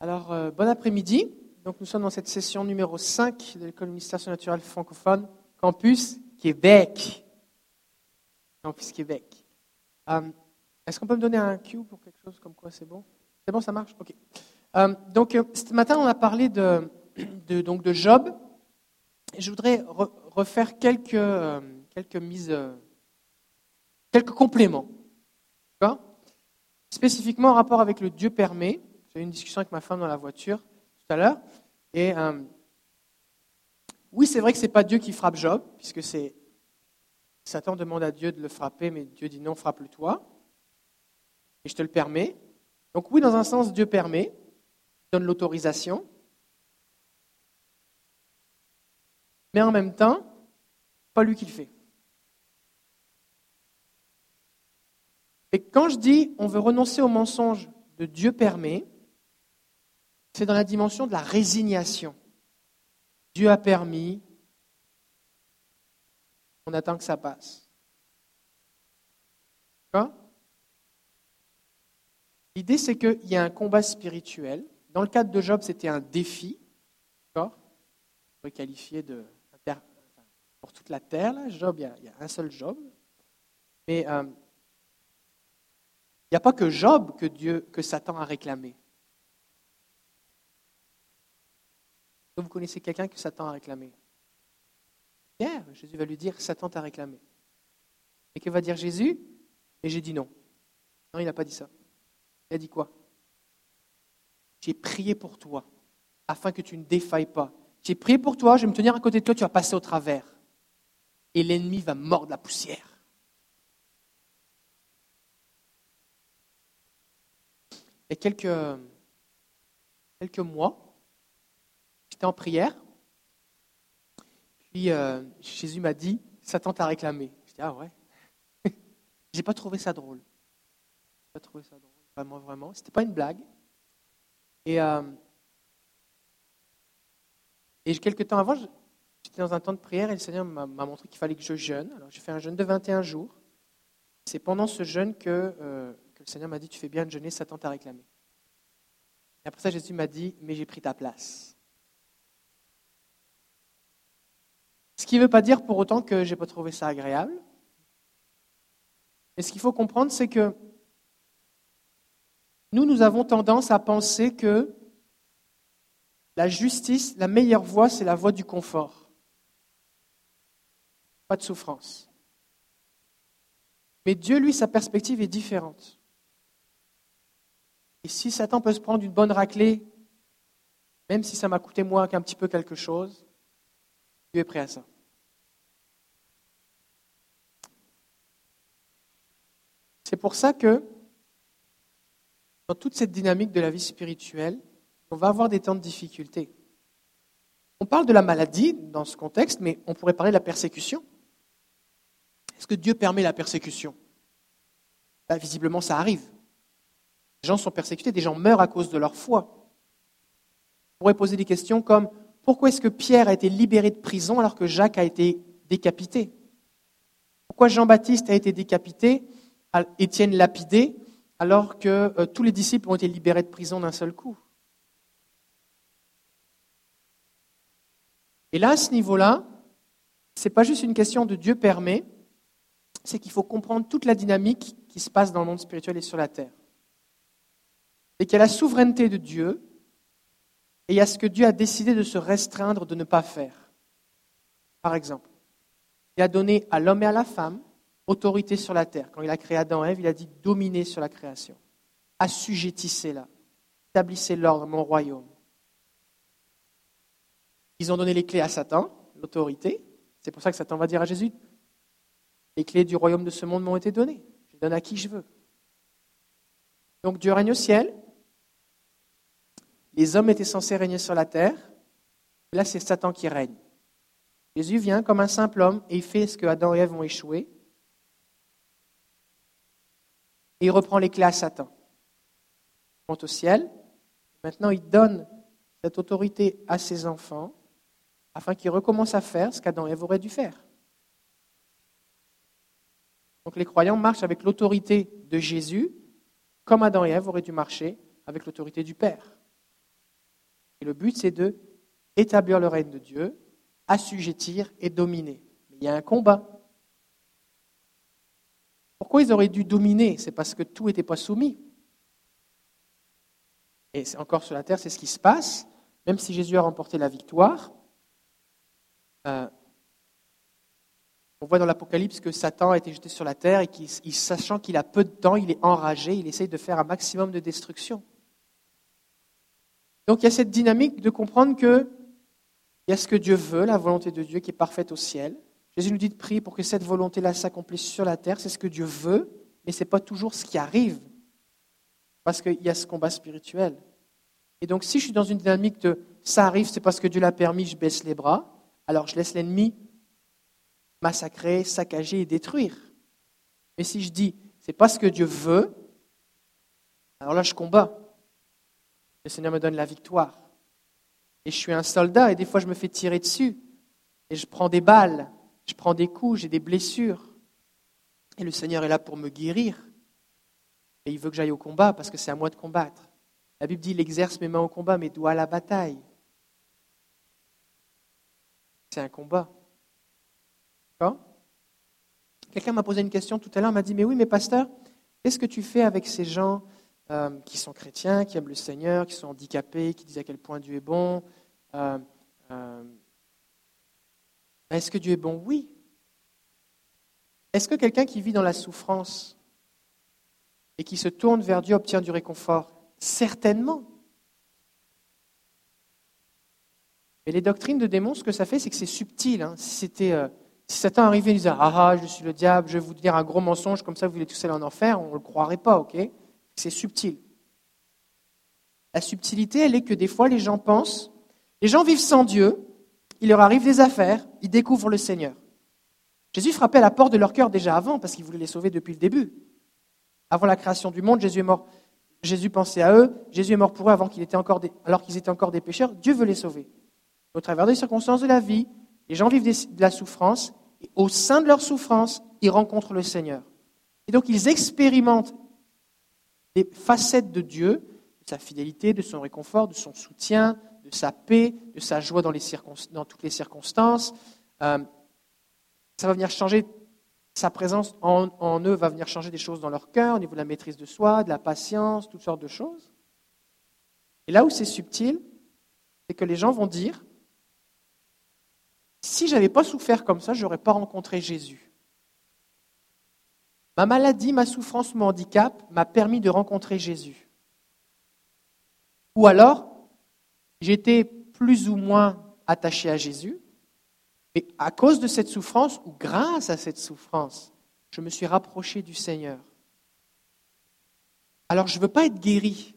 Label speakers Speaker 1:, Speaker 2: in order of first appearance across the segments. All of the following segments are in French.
Speaker 1: Alors, euh, bon après-midi. Donc, nous sommes dans cette session numéro 5 de l'École d'administration naturelle francophone, Campus Québec. Campus Québec. Euh, Est-ce qu'on peut me donner un cue pour quelque chose comme quoi c'est bon? C'est bon, ça marche? Ok. Euh, donc, ce matin, on a parlé de, donc, de Job. Je voudrais re- refaire quelques, quelques mises, quelques compléments. Spécifiquement en rapport avec le Dieu permet. J'ai eu une discussion avec ma femme dans la voiture tout à l'heure. Et euh, oui, c'est vrai que ce n'est pas Dieu qui frappe Job, puisque c'est Satan demande à Dieu de le frapper, mais Dieu dit non, frappe-le toi. Et je te le permets. Donc oui, dans un sens, Dieu permet, donne l'autorisation. Mais en même temps, pas lui qui le fait. Et quand je dis on veut renoncer au mensonge de Dieu permet, c'est dans la dimension de la résignation. Dieu a permis, on attend que ça passe. L'idée, c'est qu'il y a un combat spirituel. Dans le cadre de Job, c'était un défi. D'accord? On qualifier de. Pour toute la terre, là, Job, il y a, il y a un seul Job. Mais euh, il n'y a pas que Job que Dieu, que Satan a réclamé. Est-ce que Vous connaissez quelqu'un que Satan a réclamé Pierre, Jésus va lui dire Satan t'a réclamé. Et que va dire Jésus? Et j'ai dit non. Non, il n'a pas dit ça. Il a dit quoi? J'ai prié pour toi, afin que tu ne défailles pas. J'ai prié pour toi, je vais me tenir à côté de toi, tu vas passer au travers. Et l'ennemi va mordre la poussière. Il y a quelques, quelques mois, j'étais en prière. Puis euh, Jésus m'a dit Satan t'a réclamé. Je dis Ah ouais. J'ai pas trouvé ça drôle. J'ai pas trouvé ça drôle. Vraiment, vraiment. C'était pas une blague. Et, euh, et quelques temps avant, j'étais dans un temps de prière et le Seigneur m'a montré qu'il fallait que je jeûne. Alors j'ai fait un jeûne de 21 jours. C'est pendant ce jeûne que, euh, que le Seigneur m'a dit Tu fais bien de jeûner, Satan t'a réclamé. Et après ça, Jésus m'a dit Mais j'ai pris ta place. Ce qui ne veut pas dire pour autant que je n'ai pas trouvé ça agréable. Mais ce qu'il faut comprendre, c'est que nous, nous avons tendance à penser que la justice, la meilleure voie, c'est la voie du confort. Pas de souffrance. Mais Dieu, lui, sa perspective est différente. Et si Satan peut se prendre une bonne raclée, même si ça m'a coûté moi qu'un petit peu quelque chose, Dieu est prêt à ça. C'est pour ça que dans toute cette dynamique de la vie spirituelle, on va avoir des temps de difficulté. On parle de la maladie dans ce contexte, mais on pourrait parler de la persécution. Est-ce que Dieu permet la persécution? Ben, Visiblement, ça arrive. Des gens sont persécutés, des gens meurent à cause de leur foi. On pourrait poser des questions comme pourquoi est-ce que Pierre a été libéré de prison alors que Jacques a été décapité? Pourquoi Jean-Baptiste a été décapité, Étienne lapidé, alors que euh, tous les disciples ont été libérés de prison d'un seul coup Et là, à ce niveau-là, ce n'est pas juste une question de Dieu permet, c'est qu'il faut comprendre toute la dynamique qui se passe dans le monde spirituel et sur la terre. Et qu'il y a la souveraineté de Dieu et il y a ce que Dieu a décidé de se restreindre de ne pas faire. Par exemple, il a donné à l'homme et à la femme autorité sur la terre. Quand il a créé Adam et Ève, il a dit dominer sur la création. Assujettissez-la. Établissez l'ordre, mon royaume. Ils ont donné les clés à Satan, l'autorité. C'est pour ça que Satan va dire à Jésus, les clés du royaume de ce monde m'ont été données. Je donne à qui je veux. Donc Dieu règne au ciel. Les hommes étaient censés régner sur la terre. Là, c'est Satan qui règne. Jésus vient comme un simple homme et fait ce que Adam et Ève ont échoué. Et il reprend les clés à Satan. Il monte au ciel. Maintenant, il donne cette autorité à ses enfants afin qu'ils recommencent à faire ce qu'Adam et Ève auraient dû faire. Donc les croyants marchent avec l'autorité de Jésus, comme Adam et Ève auraient dû marcher avec l'autorité du Père. Et le but, c'est de établir le règne de Dieu, assujettir et dominer. Mais il y a un combat. Pourquoi ils auraient dû dominer? C'est parce que tout n'était pas soumis. Et encore sur la terre, c'est ce qui se passe. Même si Jésus a remporté la victoire, euh, on voit dans l'Apocalypse que Satan a été jeté sur la terre et qu'il, sachant qu'il a peu de temps, il est enragé, il essaye de faire un maximum de destruction. Donc il y a cette dynamique de comprendre que il y a ce que Dieu veut, la volonté de Dieu qui est parfaite au ciel. Jésus nous dit de prier pour que cette volonté-là s'accomplisse sur la terre. C'est ce que Dieu veut, mais ce n'est pas toujours ce qui arrive. Parce qu'il y a ce combat spirituel. Et donc, si je suis dans une dynamique de ça arrive, c'est parce que Dieu l'a permis, je baisse les bras, alors je laisse l'ennemi massacrer, saccager et détruire. Mais si je dis c'est pas ce que Dieu veut, alors là je combats. Le Seigneur me donne la victoire. Et je suis un soldat et des fois je me fais tirer dessus. Et je prends des balles, je prends des coups, j'ai des blessures. Et le Seigneur est là pour me guérir. Et il veut que j'aille au combat parce que c'est à moi de combattre. La Bible dit, il exerce mes mains au combat, mes doigts à la bataille. C'est un combat. Quelqu'un m'a posé une question tout à l'heure, m'a dit, mais oui, mais pasteur, qu'est-ce que tu fais avec ces gens euh, qui sont chrétiens, qui aiment le Seigneur, qui sont handicapés, qui disent à quel point Dieu est bon euh, euh, Est-ce que Dieu est bon? Oui. Est-ce que quelqu'un qui vit dans la souffrance et qui se tourne vers Dieu obtient du réconfort? Certainement. Mais les doctrines de démons, ce que ça fait, c'est que c'est subtil. Hein. Si, euh, si Satan arrivait et disait Ah, ah, je suis le diable, je vais vous dire un gros mensonge, comme ça vous voulez tous aller en enfer, on ne le croirait pas, ok? C'est subtil. La subtilité, elle est que des fois, les gens pensent les gens vivent sans Dieu, il leur arrive des affaires, ils découvrent le Seigneur. Jésus frappait à la porte de leur cœur déjà avant, parce qu'il voulait les sauver depuis le début. Avant la création du monde, Jésus est mort Jésus pensait à eux, Jésus est mort pour eux alors qu'ils étaient encore des pécheurs, Dieu veut les sauver. Au travers des circonstances de la vie, les gens vivent de la souffrance, et au sein de leur souffrance, ils rencontrent le Seigneur. Et donc ils expérimentent des facettes de Dieu, de sa fidélité, de son réconfort, de son soutien, de sa paix, de sa joie dans, toutes les circonstances. Euh, ça va venir changer sa présence en, eux va venir changer des choses dans leur cœur, au niveau de la maîtrise de soi, de la patience, toutes sortes de choses. Et là où c'est subtil, c'est que les gens vont dire, si je n'avais pas souffert comme ça, je n'aurais pas rencontré Jésus. Ma maladie, ma souffrance, mon handicap m'a permis de rencontrer Jésus. Ou alors, j'étais plus ou moins attaché à Jésus, et à cause de cette souffrance, ou grâce à cette souffrance, je me suis rapproché du Seigneur. Alors je ne veux pas être guéri,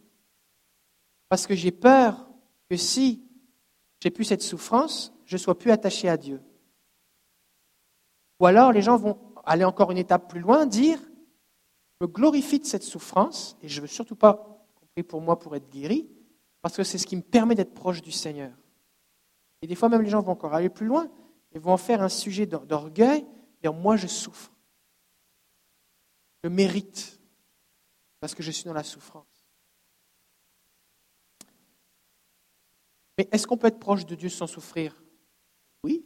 Speaker 1: parce que j'ai peur que si j'ai plus cette souffrance, je ne sois plus attaché à Dieu. Ou alors les gens vont aller encore une étape plus loin, dire, je me glorifie de cette souffrance, et je ne veux surtout pas, compris pour moi, pour être guéri, parce que c'est ce qui me permet d'être proche du Seigneur. Et des fois même les gens vont encore aller plus loin, ils vont en faire un sujet d'orgueil, dire moi je souffre. Je mérite parce que je suis dans la souffrance. Mais est-ce qu'on peut être proche de Dieu sans souffrir? Oui.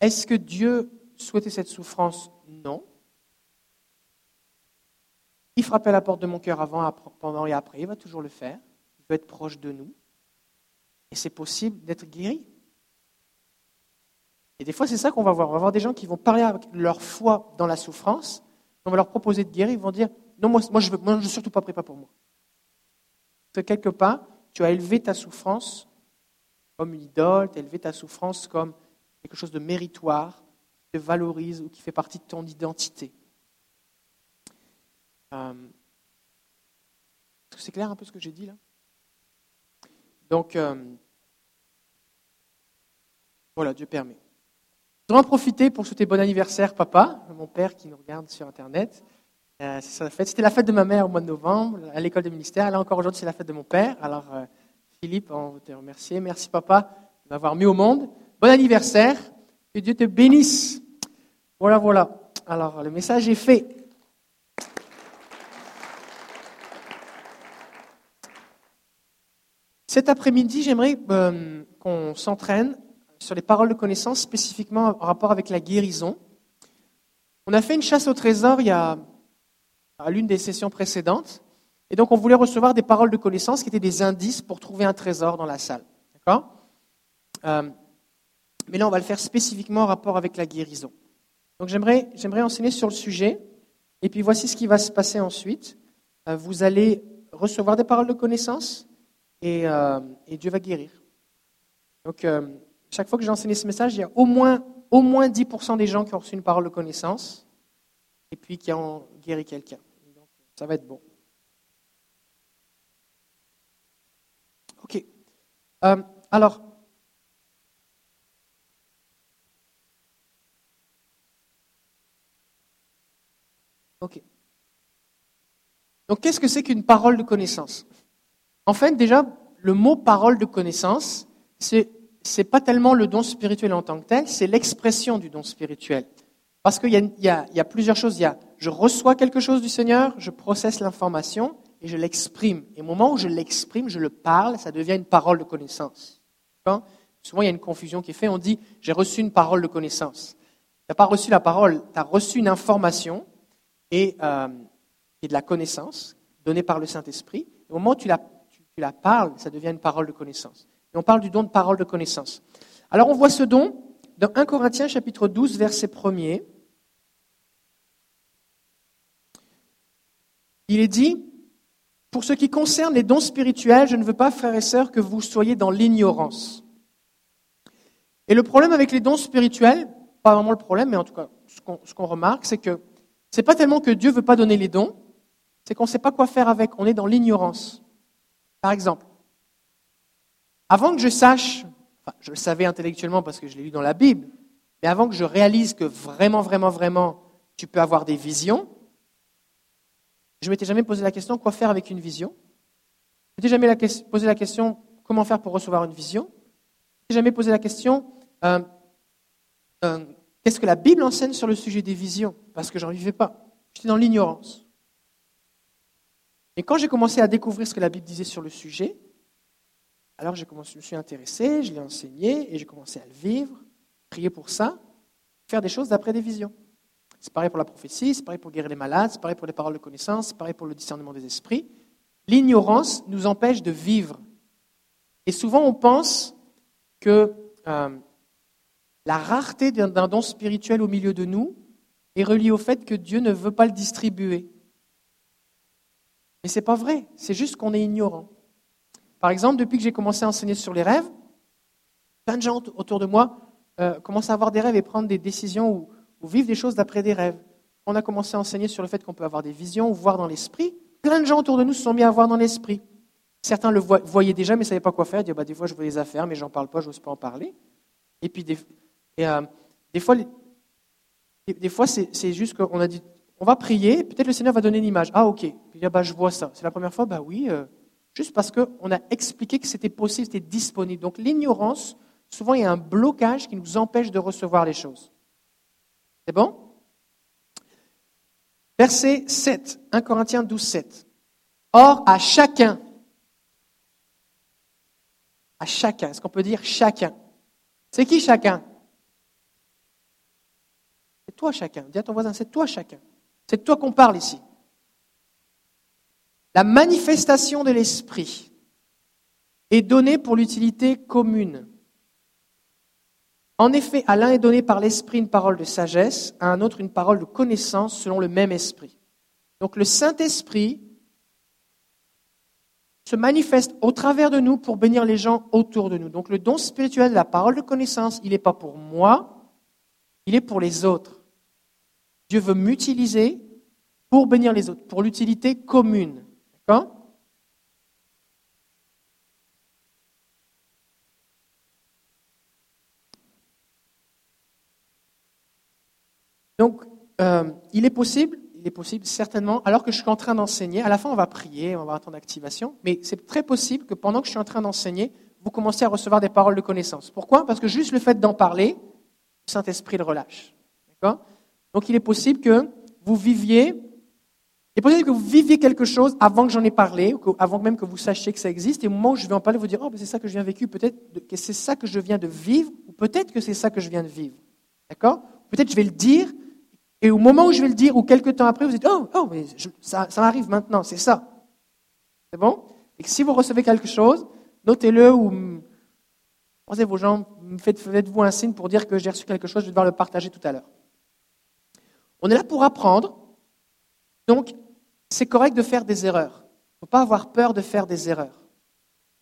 Speaker 1: Est-ce que Dieu souhaitait cette souffrance? Non. Il frappait à la porte de mon cœur avant, pendant et après. Il va toujours le faire. Il veut être proche de nous. Et c'est possible d'être guéri. Et des fois, c'est ça qu'on va voir. On va voir des gens qui vont parler avec leur foi dans la souffrance. On va leur proposer de guérir. Ils vont dire Non, moi, moi je ne veux, surtout pas préparer pour moi. Parce que quelque part, tu as élevé ta souffrance comme une idole, tu as élevé ta souffrance comme quelque chose de méritoire, qui te valorise ou qui fait partie de ton identité. Euh, est-ce que c'est clair un peu ce que j'ai dit là? Donc, euh, voilà, Dieu permet. Je voudrais en profiter pour souhaiter bon anniversaire, papa, mon père qui nous regarde sur Internet. Euh, C'était la fête de ma mère au mois de novembre, à l'école de ministère. Là encore aujourd'hui, c'est la fête de mon père. Alors, Philippe, on veut te remercier. Merci, papa, de m'avoir mis au monde. Bon anniversaire. Que Dieu te bénisse. Voilà, voilà. Alors, le message est fait. Cet après-midi, j'aimerais euh, qu'on s'entraîne sur les paroles de connaissance, spécifiquement en rapport avec la guérison. On a fait une chasse au trésor il y a à l'une des sessions précédentes, et donc on voulait recevoir des paroles de connaissance qui étaient des indices pour trouver un trésor dans la salle. D'accord? Euh, Mais là, on va le faire spécifiquement en rapport avec la guérison. Donc j'aimerais, j'aimerais enseigner sur le sujet, et puis voici ce qui va se passer ensuite. Euh, vous allez recevoir des paroles de connaissance, et, euh, et Dieu va guérir. Donc chaque fois que j'ai enseigné ce message, il y a au moins, au moins 10% des gens qui ont reçu une parole de connaissance, et puis qui ont guéri quelqu'un. Ça va être bon. OK. Euh, alors, OK. Donc, qu'est-ce que c'est qu'une parole de connaissance? En fait, déjà, le mot parole de connaissance, c'est n'est pas tellement le don spirituel en tant que tel, c'est l'expression du don spirituel. Parce qu'il y, y, a plusieurs choses. Il y a, je reçois quelque chose du Seigneur, je processe l'information, et je l'exprime. Et au moment où je l'exprime, je le parle, ça devient une parole de connaissance. Souvent, il y a une confusion qui est faite. On dit, j'ai reçu une parole de connaissance. Tu n'as pas reçu la parole, tu as reçu une information et, euh, et, de la connaissance donnée par le Saint-Esprit. Au moment où tu la, tu, la parles, ça devient une parole de connaissance. Et on parle du don de parole de connaissance. Alors, on voit ce don dans 1 Corinthiens chapitre 12, verset 1er. Il est dit, pour ce qui concerne les dons spirituels, je ne veux pas, frères et sœurs, que vous soyez dans l'ignorance. Et le problème avec les dons spirituels, pas vraiment le problème, mais en tout cas, ce qu'on remarque, c'est que c'est pas tellement que Dieu veut pas donner les dons, c'est qu'on ne sait pas quoi faire avec. On est dans l'ignorance. Par exemple, avant que je sache, je le savais intellectuellement parce que je l'ai lu dans la Bible, mais avant que je réalise que vraiment, vraiment, vraiment, tu peux avoir des visions, je ne m'étais jamais posé la question quoi faire avec une vision? Je m'étais jamais posé la question comment faire pour recevoir une vision? Je m'étais jamais posé la question euh, euh, qu'est-ce que la Bible enseigne sur le sujet des visions? Parce que j'en vivais pas. J'étais dans l'ignorance. Et quand j'ai commencé à découvrir ce que la Bible disait sur le sujet, alors je me suis intéressé, je l'ai enseigné et j'ai commencé à le vivre, prier pour ça, faire des choses d'après des visions. C'est pareil pour la prophétie, c'est pareil pour guérir les malades, c'est pareil pour les paroles de connaissance, c'est pareil pour le discernement des esprits. L'ignorance nous empêche de vivre. Et souvent, on pense que euh, la rareté d'un don spirituel au milieu de nous est reliée au fait que Dieu ne veut pas le distribuer. Mais ce n'est pas vrai, c'est juste qu'on est ignorant. Par exemple, depuis que j'ai commencé à enseigner sur les rêves, plein de gens autour de moi euh, commencent à avoir des rêves et prendre des décisions où ou vivre des choses d'après des rêves. On a commencé à enseigner sur le fait qu'on peut avoir des visions ou voir dans l'esprit. Plein de gens autour de nous se sont mis à voir dans l'esprit. Certains le voyaient déjà, mais ne savaient pas quoi faire. Ils disaient, bah, des fois, je vois des affaires, mais j'en parle pas, je n'ose pas en parler. Et puis, des, euh, fois, des, fois c'est juste qu'on a dit, on va prier, peut-être le Seigneur va donner une image. Ah, ok. Puis, bah, je vois ça. C'est la première fois, bah oui, euh, juste parce qu'on a expliqué que c'était possible, c'était disponible. Donc, l'ignorance, souvent, il y a un blocage qui nous empêche de recevoir les choses. C'est bon? Verset 7, 1 Corinthiens 12, 7. Or, à chacun, à chacun, est-ce qu'on peut dire chacun? C'est qui chacun? C'est toi chacun. Dis à ton voisin, c'est toi chacun. C'est de toi qu'on parle ici. La manifestation de l'esprit est donnée pour l'utilité commune. En effet, à l'un est donné par l'Esprit une parole de sagesse, à un autre une parole de connaissance selon le même Esprit. Donc le Saint-Esprit se manifeste au travers de nous pour bénir les gens autour de nous. Donc le don spirituel de la parole de connaissance, il n'est pas pour moi, il est pour les autres. Dieu veut m'utiliser pour bénir les autres, pour l'utilité commune. D'accord? Donc, euh, il est possible, il est possible certainement, alors que je suis en train d'enseigner, à la fin on va prier, on va attendre d'activation, mais c'est très possible que pendant que je suis en train d'enseigner, vous commencez à recevoir des paroles de connaissance. Pourquoi? Parce que juste le fait d'en parler, le Saint-Esprit le relâche. Donc il est possible que vous viviez Et peut-être que vous viviez quelque chose avant que j'en ai parlé, ou avant même que vous sachiez que ça existe, et au moment où je vais en parler, vous dire, oh, c'est ça que je viens vécu, peut-être que c'est ça que je viens de vivre, ou peut-être que c'est ça que je viens de vivre. D'accord? Peut-être je vais le dire, et au moment où je vais le dire, ou quelques temps après, vous dites, oh, oh mais ça, ça m'arrive maintenant, c'est ça. C'est bon? Et que si vous recevez quelque chose, notez-le ou croisez vos jambes, faites-vous un signe pour dire que j'ai reçu quelque chose, je vais devoir le partager tout à l'heure. On est là pour apprendre, donc c'est correct de faire des erreurs. Il ne faut pas avoir peur de faire des erreurs.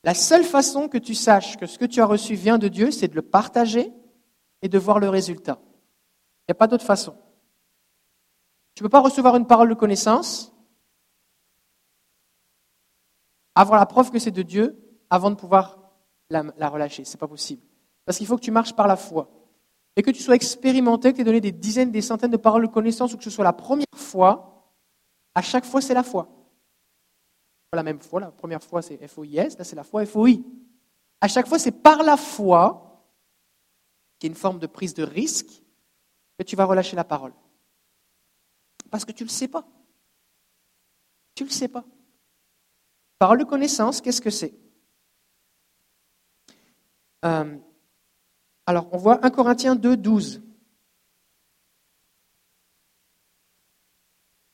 Speaker 1: La seule façon que tu saches que ce que tu as reçu vient de Dieu, c'est de le partager et de voir le résultat. Il n'y a pas d'autre façon. Tu ne peux pas recevoir une parole de connaissance, avoir la preuve que c'est de Dieu avant de pouvoir la, relâcher. Ce n'est pas possible. Parce qu'il faut que tu marches par la foi. Et que tu sois expérimenté, que tu aies donné des dizaines, des centaines de paroles de connaissance, ou que ce soit la première fois, à chaque fois c'est la foi. Pas la même foi, la première fois c'est F-O-I-S, là c'est la foi F-O-I. À chaque fois c'est par la foi, qui est une forme de prise de risque, que tu vas relâcher la parole. Parce que tu ne le sais pas. Tu ne le sais pas. Parole de connaissance, qu'est-ce que c'est? Euh, Alors, on voit 1 Corinthiens 2, 12.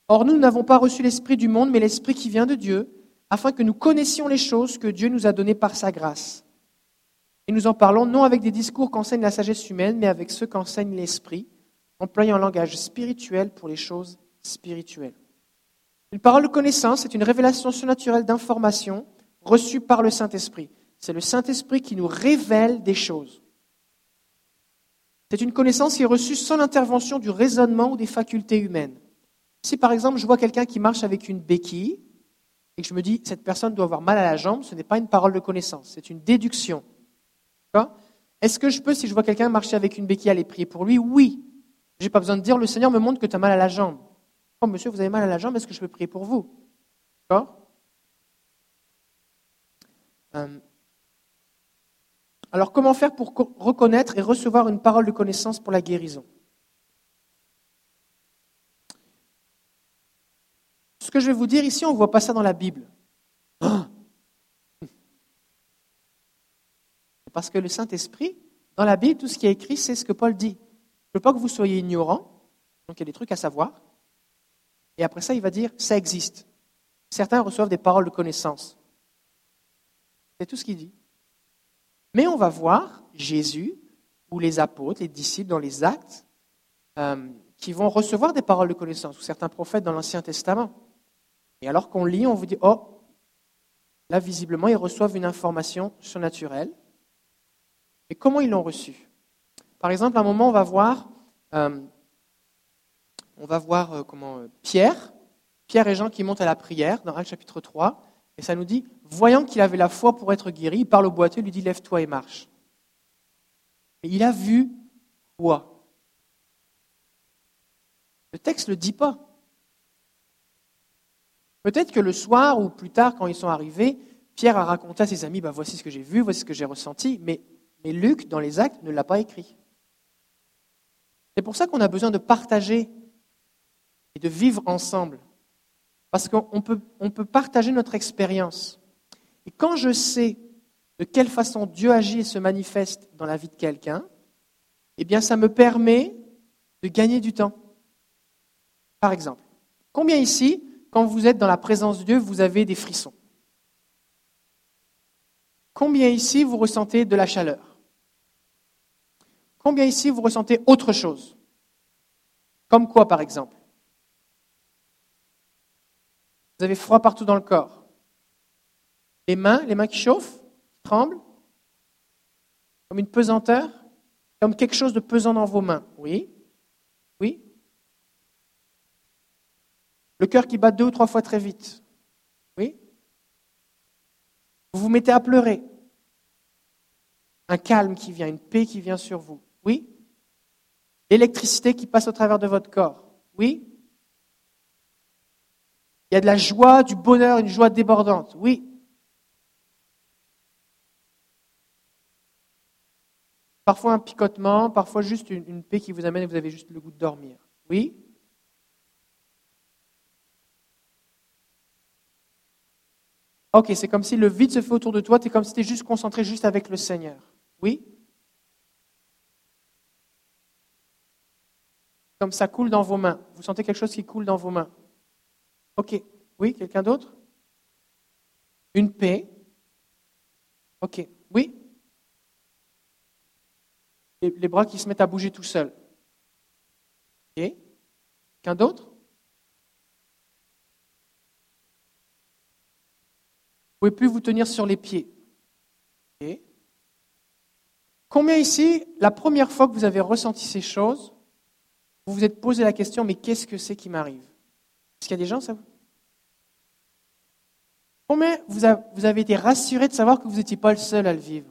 Speaker 1: Or, nous n'avons pas reçu l'Esprit du monde, mais l'Esprit qui vient de Dieu, afin que nous connaissions les choses que Dieu nous a données par sa grâce. Et nous en parlons non avec des discours qu'enseigne la sagesse humaine, mais avec ceux qu'enseigne l'Esprit, employant un langage spirituel pour les choses spirituelle. Une parole de connaissance est une révélation surnaturelle d'information reçue par le Saint-Esprit. C'est le Saint-Esprit qui nous révèle des choses. C'est une connaissance qui est reçue sans l'intervention du raisonnement ou des facultés humaines. Si par exemple je vois quelqu'un qui marche avec une béquille et que je me dis cette personne doit avoir mal à la jambe, ce n'est pas une parole de connaissance, c'est une déduction. Est-ce que je peux, si je vois quelqu'un marcher avec une béquille, aller prier pour lui? Oui. Je n'ai pas besoin de dire le Seigneur me montre que tu as mal à la jambe. Oh, monsieur, vous avez mal à la jambe, est-ce que je peux prier pour vous? Euh, Alors, comment faire pour reconnaître et recevoir une parole de connaissance pour la guérison? Ce que je vais vous dire ici, on ne voit pas ça dans la Bible. Parce que le Saint-Esprit, dans la Bible, tout ce qui est écrit, c'est ce que Paul dit. Je ne veux pas que vous soyez ignorants, donc il y a des trucs à savoir. Et après ça, il va dire, ça existe. Certains reçoivent des paroles de connaissance. C'est tout ce qu'il dit. Mais on va voir Jésus ou les apôtres, les disciples dans les actes, euh, qui vont recevoir des paroles de connaissance, ou certains prophètes dans l'Ancien Testament. Et alors qu'on lit, on vous dit, oh, là, visiblement, ils reçoivent une information surnaturelle. Et comment ils l'ont reçue? Par exemple, à un moment, on va voir euh, on va voir euh, comment Pierre, Pierre et Jean qui montent à la prière dans Actes chapitre 3, et ça nous dit, voyant qu'il avait la foi pour être guéri, il parle au boiteux, lui dit, lève-toi et marche. Et il a vu quoi? Le texte ne le dit pas. Peut-être que le soir ou plus tard, quand ils sont arrivés, Pierre a raconté à ses amis, bah, voici ce que j'ai vu, voici ce que j'ai ressenti, mais Luc, dans les actes, ne l'a pas écrit. C'est pour ça qu'on a besoin de partager et de vivre ensemble. Parce qu'on peut, partager notre expérience. Et quand je sais de quelle façon Dieu agit et se manifeste dans la vie de quelqu'un, eh bien, ça me permet de gagner du temps. Par exemple, combien ici, quand vous êtes dans la présence de Dieu, vous avez des frissons? Combien ici, vous ressentez de la chaleur? Combien ici, vous ressentez autre chose? Comme quoi, par exemple? Vous avez froid partout dans le corps. Les mains, les mains qui chauffent, qui tremblent, comme une pesanteur, comme quelque chose de pesant dans vos mains. Oui Oui Le cœur qui bat deux ou trois fois très vite. Oui Vous vous mettez à pleurer. Un calme qui vient, une paix qui vient sur vous. Oui L'électricité qui passe au travers de votre corps. Oui il y a de la joie, du bonheur, une joie débordante. Oui. Parfois un picotement, parfois juste une, paix qui vous amène et vous avez juste le goût de dormir. Oui. Ok, c'est comme si le vide se fait autour de toi, tu es comme si tu es juste concentré juste avec le Seigneur. Oui Comme ça coule dans vos mains. Vous sentez quelque chose qui coule dans vos mains. Ok. Oui, quelqu'un d'autre? Une paix? Ok. Oui? Les, bras qui se mettent à bouger tout seuls. Ok. Quelqu'un d'autre? Vous ne pouvez plus vous tenir sur les pieds. Combien ici, la première fois que vous avez ressenti ces choses, vous vous êtes posé la question, mais qu'est-ce que c'est qui m'arrive? Est-ce qu'il y a des gens, ça Combien vous avez été rassuré de savoir que vous n'étiez pas le seul à le vivre?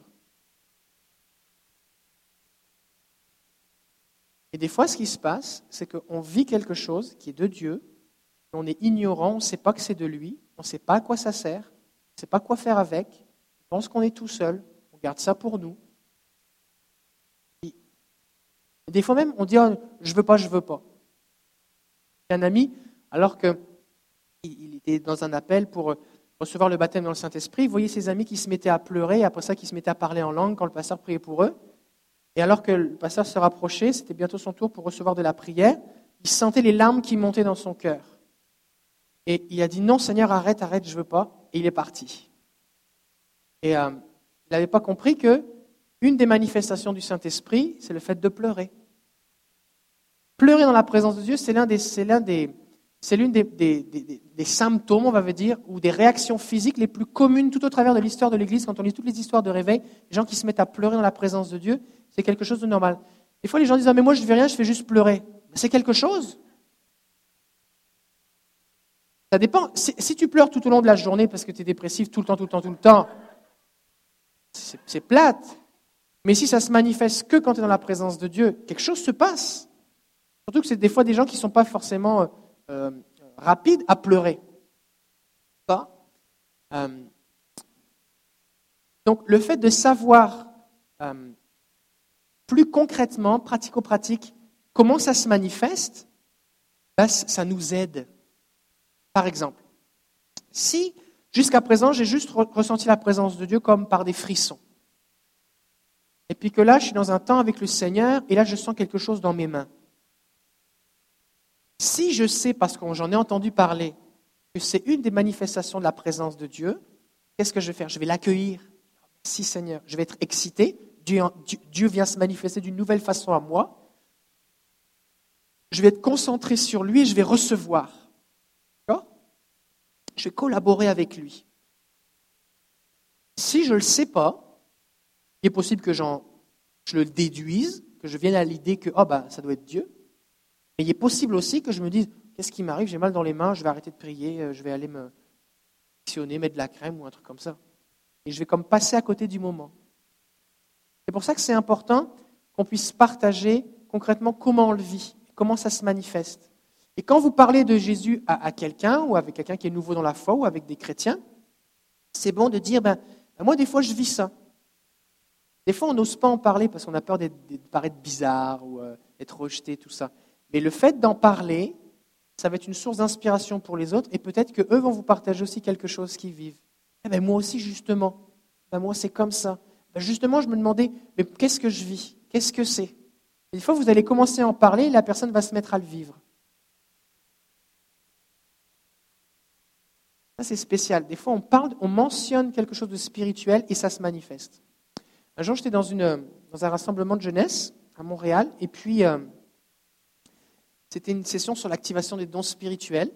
Speaker 1: Et des fois, ce qui se passe, c'est qu'on vit quelque chose qui est de Dieu, on est ignorant, on ne sait pas que c'est de lui, on ne sait pas à quoi ça sert, ne sait pas quoi faire avec, on pense qu'on est tout seul, on garde ça pour nous. des fois même, on dit oh, Je veux pas, je veux pas. Un ami, alors qu'il était dans un appel pour recevoir le baptême dans le Saint-Esprit, il voyait ses amis qui se mettaient à pleurer, après ça, qui se mettaient à parler en langue quand le pasteur priait pour eux. Et alors que le pasteur se rapprochait, c'était bientôt son tour pour recevoir de la prière, il sentait les larmes qui montaient dans son cœur. Et il a dit Non, Seigneur, arrête, arrête, je ne veux pas et il est parti. Et euh, il n'avait pas compris que une des manifestations du Saint-Esprit, c'est le fait de pleurer. Pleurer dans la présence de Dieu, c'est l'un des, c'est l'une des, symptômes, on va dire, ou des réactions physiques les plus communes tout au travers de l'histoire de l'Église. Quand on lit toutes les histoires de réveil, les gens qui se mettent à pleurer dans la présence de Dieu, c'est quelque chose de normal. Des fois, les gens disent ah, mais moi je ne fais rien, je fais juste pleurer. c'est quelque chose. Ça dépend. Si, tu pleures tout au long de la journée parce que tu es dépressif tout le temps, tout le temps, tout le temps, c'est plate. Mais si ça se manifeste que quand tu es dans la présence de Dieu, quelque chose se passe. Surtout que c'est des fois des gens qui ne sont pas forcément euh, euh, rapides à pleurer. Pas euh, donc le fait de savoir plus concrètement, pratico-pratique, comment ça se manifeste, ben, ça nous aide. Par exemple, si jusqu'à présent j'ai juste ressenti la présence de Dieu comme par des frissons, et puis que là je suis dans un temps avec le Seigneur et là je sens quelque chose dans mes mains. Si je sais, parce que j'en ai entendu parler, que c'est une des manifestations de la présence de Dieu, qu'est-ce que je vais faire? Je vais l'accueillir. Merci Seigneur. Je vais être excité. Dieu, vient se manifester d'une nouvelle façon à moi. Je vais être concentré sur lui et je vais recevoir je vais collaborer avec lui. Si je ne le sais pas, il est possible que je le déduise, que je vienne à l'idée que oh, ça doit être Dieu. Mais il est possible aussi que je me dise qu'est-ce qui m'arrive, j'ai mal dans les mains, je vais arrêter de prier, euh, je vais aller me actionner, mettre de la crème ou un truc comme ça. Et je vais comme passer à côté du moment. C'est pour ça que c'est important qu'on puisse partager concrètement comment on le vit, comment ça se manifeste. Et quand vous parlez de Jésus à, quelqu'un, ou avec quelqu'un qui est nouveau dans la foi, ou avec des chrétiens, c'est bon de dire, ben, ben moi des fois je vis ça. Des fois on n'ose pas en parler parce qu'on a peur de paraître bizarre ou euh, d'être rejeté, tout ça. Mais le fait d'en parler, ça va être une source d'inspiration pour les autres et peut-être qu'eux vont vous partager aussi quelque chose qu'ils vivent. Eh ben, moi aussi justement, ben, moi c'est comme ça. Ben, justement je me demandais, mais qu'est-ce que je vis? Qu'est-ce que c'est? Des fois vous allez commencer à en parler et la personne va se mettre à le vivre. Ça, c'est spécial. Des fois, on parle, on mentionne quelque chose de spirituel et ça se manifeste. Un jour, j'étais dans, une, dans un rassemblement de jeunesse à Montréal et puis euh, c'était une session sur l'activation des dons spirituels.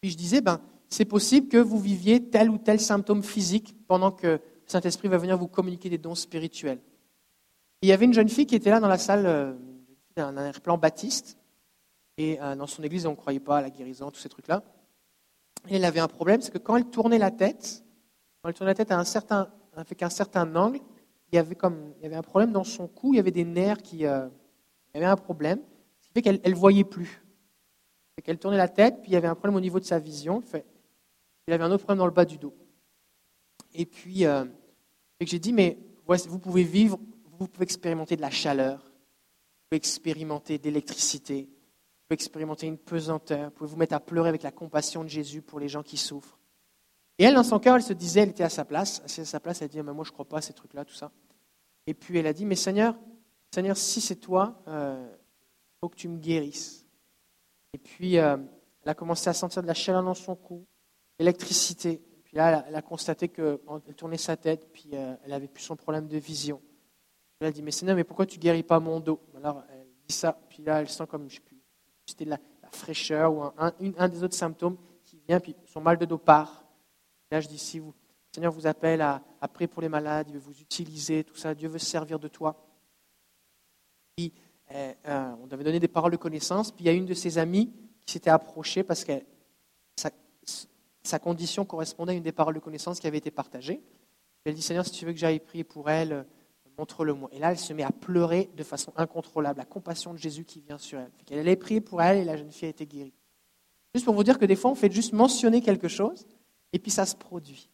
Speaker 1: Puis je disais, ben, c'est possible que vous viviez tel ou tel symptôme physique pendant que le Saint-Esprit va venir vous communiquer des dons spirituels. il y avait une jeune fille qui était là dans la salle euh, d'un plan baptiste. Et euh, dans son église, on ne croyait pas à la guérison, tous ces trucs-là elle avait un problème, c'est que quand elle tournait la tête, quand elle tournait la tête à un certain, avec un certain angle, il y avait comme, il y avait un problème dans son cou, il y avait des nerfs qui, euh, il y avait un problème, ce qui fait qu'elle ne voyait plus. qu'elle tournait la tête, puis il y avait un problème au niveau de sa vision. Il avait un autre problème dans le bas du dos. Et puis, euh, j'ai dit, mais vous pouvez vivre, vous pouvez expérimenter de la chaleur, vous pouvez expérimenter de l'électricité, pouvez expérimenter une pesanteur, vous pouvez vous mettre à pleurer avec la compassion de Jésus pour les gens qui souffrent. Et elle, dans son cœur, elle se disait, elle était à sa place, assise à sa place, elle dit, mais moi je ne crois pas à ces trucs-là, tout ça. Et puis elle a dit, mais Seigneur, Seigneur, si c'est toi, il euh, faut que tu me guérisses. Et puis euh, elle a commencé à sentir de la chaleur dans son cou, l'électricité. Puis là, elle a, constaté qu'elle tournait sa tête, puis euh, elle avait plus son problème de vision. Elle a dit, mais Seigneur, mais pourquoi tu guéris pas mon dos? Alors elle dit ça, puis là, elle sent comme, je c'était la, la, fraîcheur ou un, des autres symptômes qui vient, puis son mal de dos part. Là, je dis, si vous, Seigneur vous appelle à, à, prier pour les malades, il veut vous utiliser, tout ça, Dieu veut se servir de toi. Puis, euh, euh, on avait donné des paroles de connaissance, puis il y a une de ses amies qui s'était approchée parce que sa, condition correspondait à une des paroles de connaissance qui avait été partagée. Elle dit, Seigneur, si tu veux que j'aille prier pour elle, montre-le-moi. Et là, elle se met à pleurer de façon incontrôlable, la compassion de Jésus qui vient sur elle. Elle allait prier pour elle et la jeune fille a été guérie. Juste pour vous dire que des fois, on fait juste mentionner quelque chose et puis ça se produit.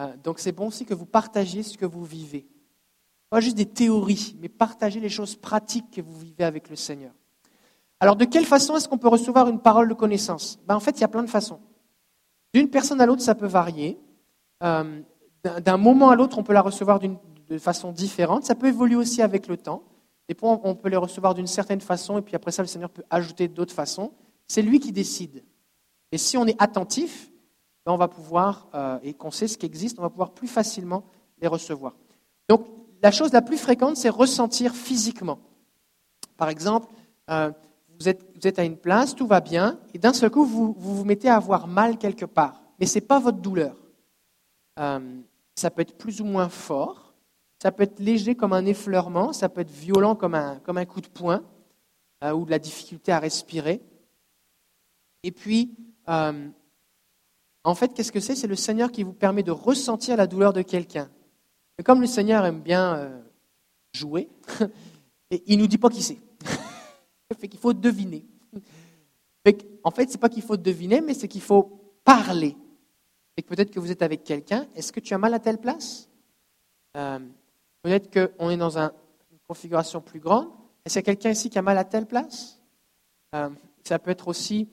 Speaker 1: Euh, donc c'est bon aussi que vous partagiez ce que vous vivez. Pas juste des théories, mais partagez les choses pratiques que vous vivez avec le Seigneur. Alors de quelle façon est-ce qu'on peut recevoir une parole de connaissance? Ben, En fait, il y a plein de façons. D'une personne à l'autre, ça peut varier. Euh, d'un moment à l'autre, on peut la recevoir de façon différente. Ça peut évoluer aussi avec le temps. Des fois, on peut les recevoir d'une certaine façon, et puis après ça, le Seigneur peut ajouter d'autres façons. C'est lui qui décide. Et si on est attentif, ben, on va pouvoir, euh, et qu'on sait ce qui existe, on va pouvoir plus facilement les recevoir. Donc, la chose la plus fréquente, c'est ressentir physiquement. Par exemple, euh, vous, êtes, à une place, tout va bien, et d'un seul coup, vous, vous, mettez à avoir mal quelque part. Mais ce n'est pas votre douleur. Euh, ça peut être plus ou moins fort, ça peut être léger comme un effleurement, ça peut être violent comme un, comme un coup de poing, ou de la difficulté à respirer. Et puis, en fait, qu'est-ce que c'est? C'est le Seigneur qui vous permet de ressentir la douleur de quelqu'un. Mais comme le Seigneur aime bien euh, jouer, il ne nous dit pas qui c'est. fait qu'il faut deviner. en fait, ce n'est pas qu'il faut deviner, mais c'est qu'il faut parler. peut-être que vous êtes avec quelqu'un. Est-ce que tu as mal à telle place? Euh, Peut-être qu'on est dans une configuration plus grande. Est-ce qu'il y a quelqu'un ici qui a mal à telle place? Euh, Ça peut être aussi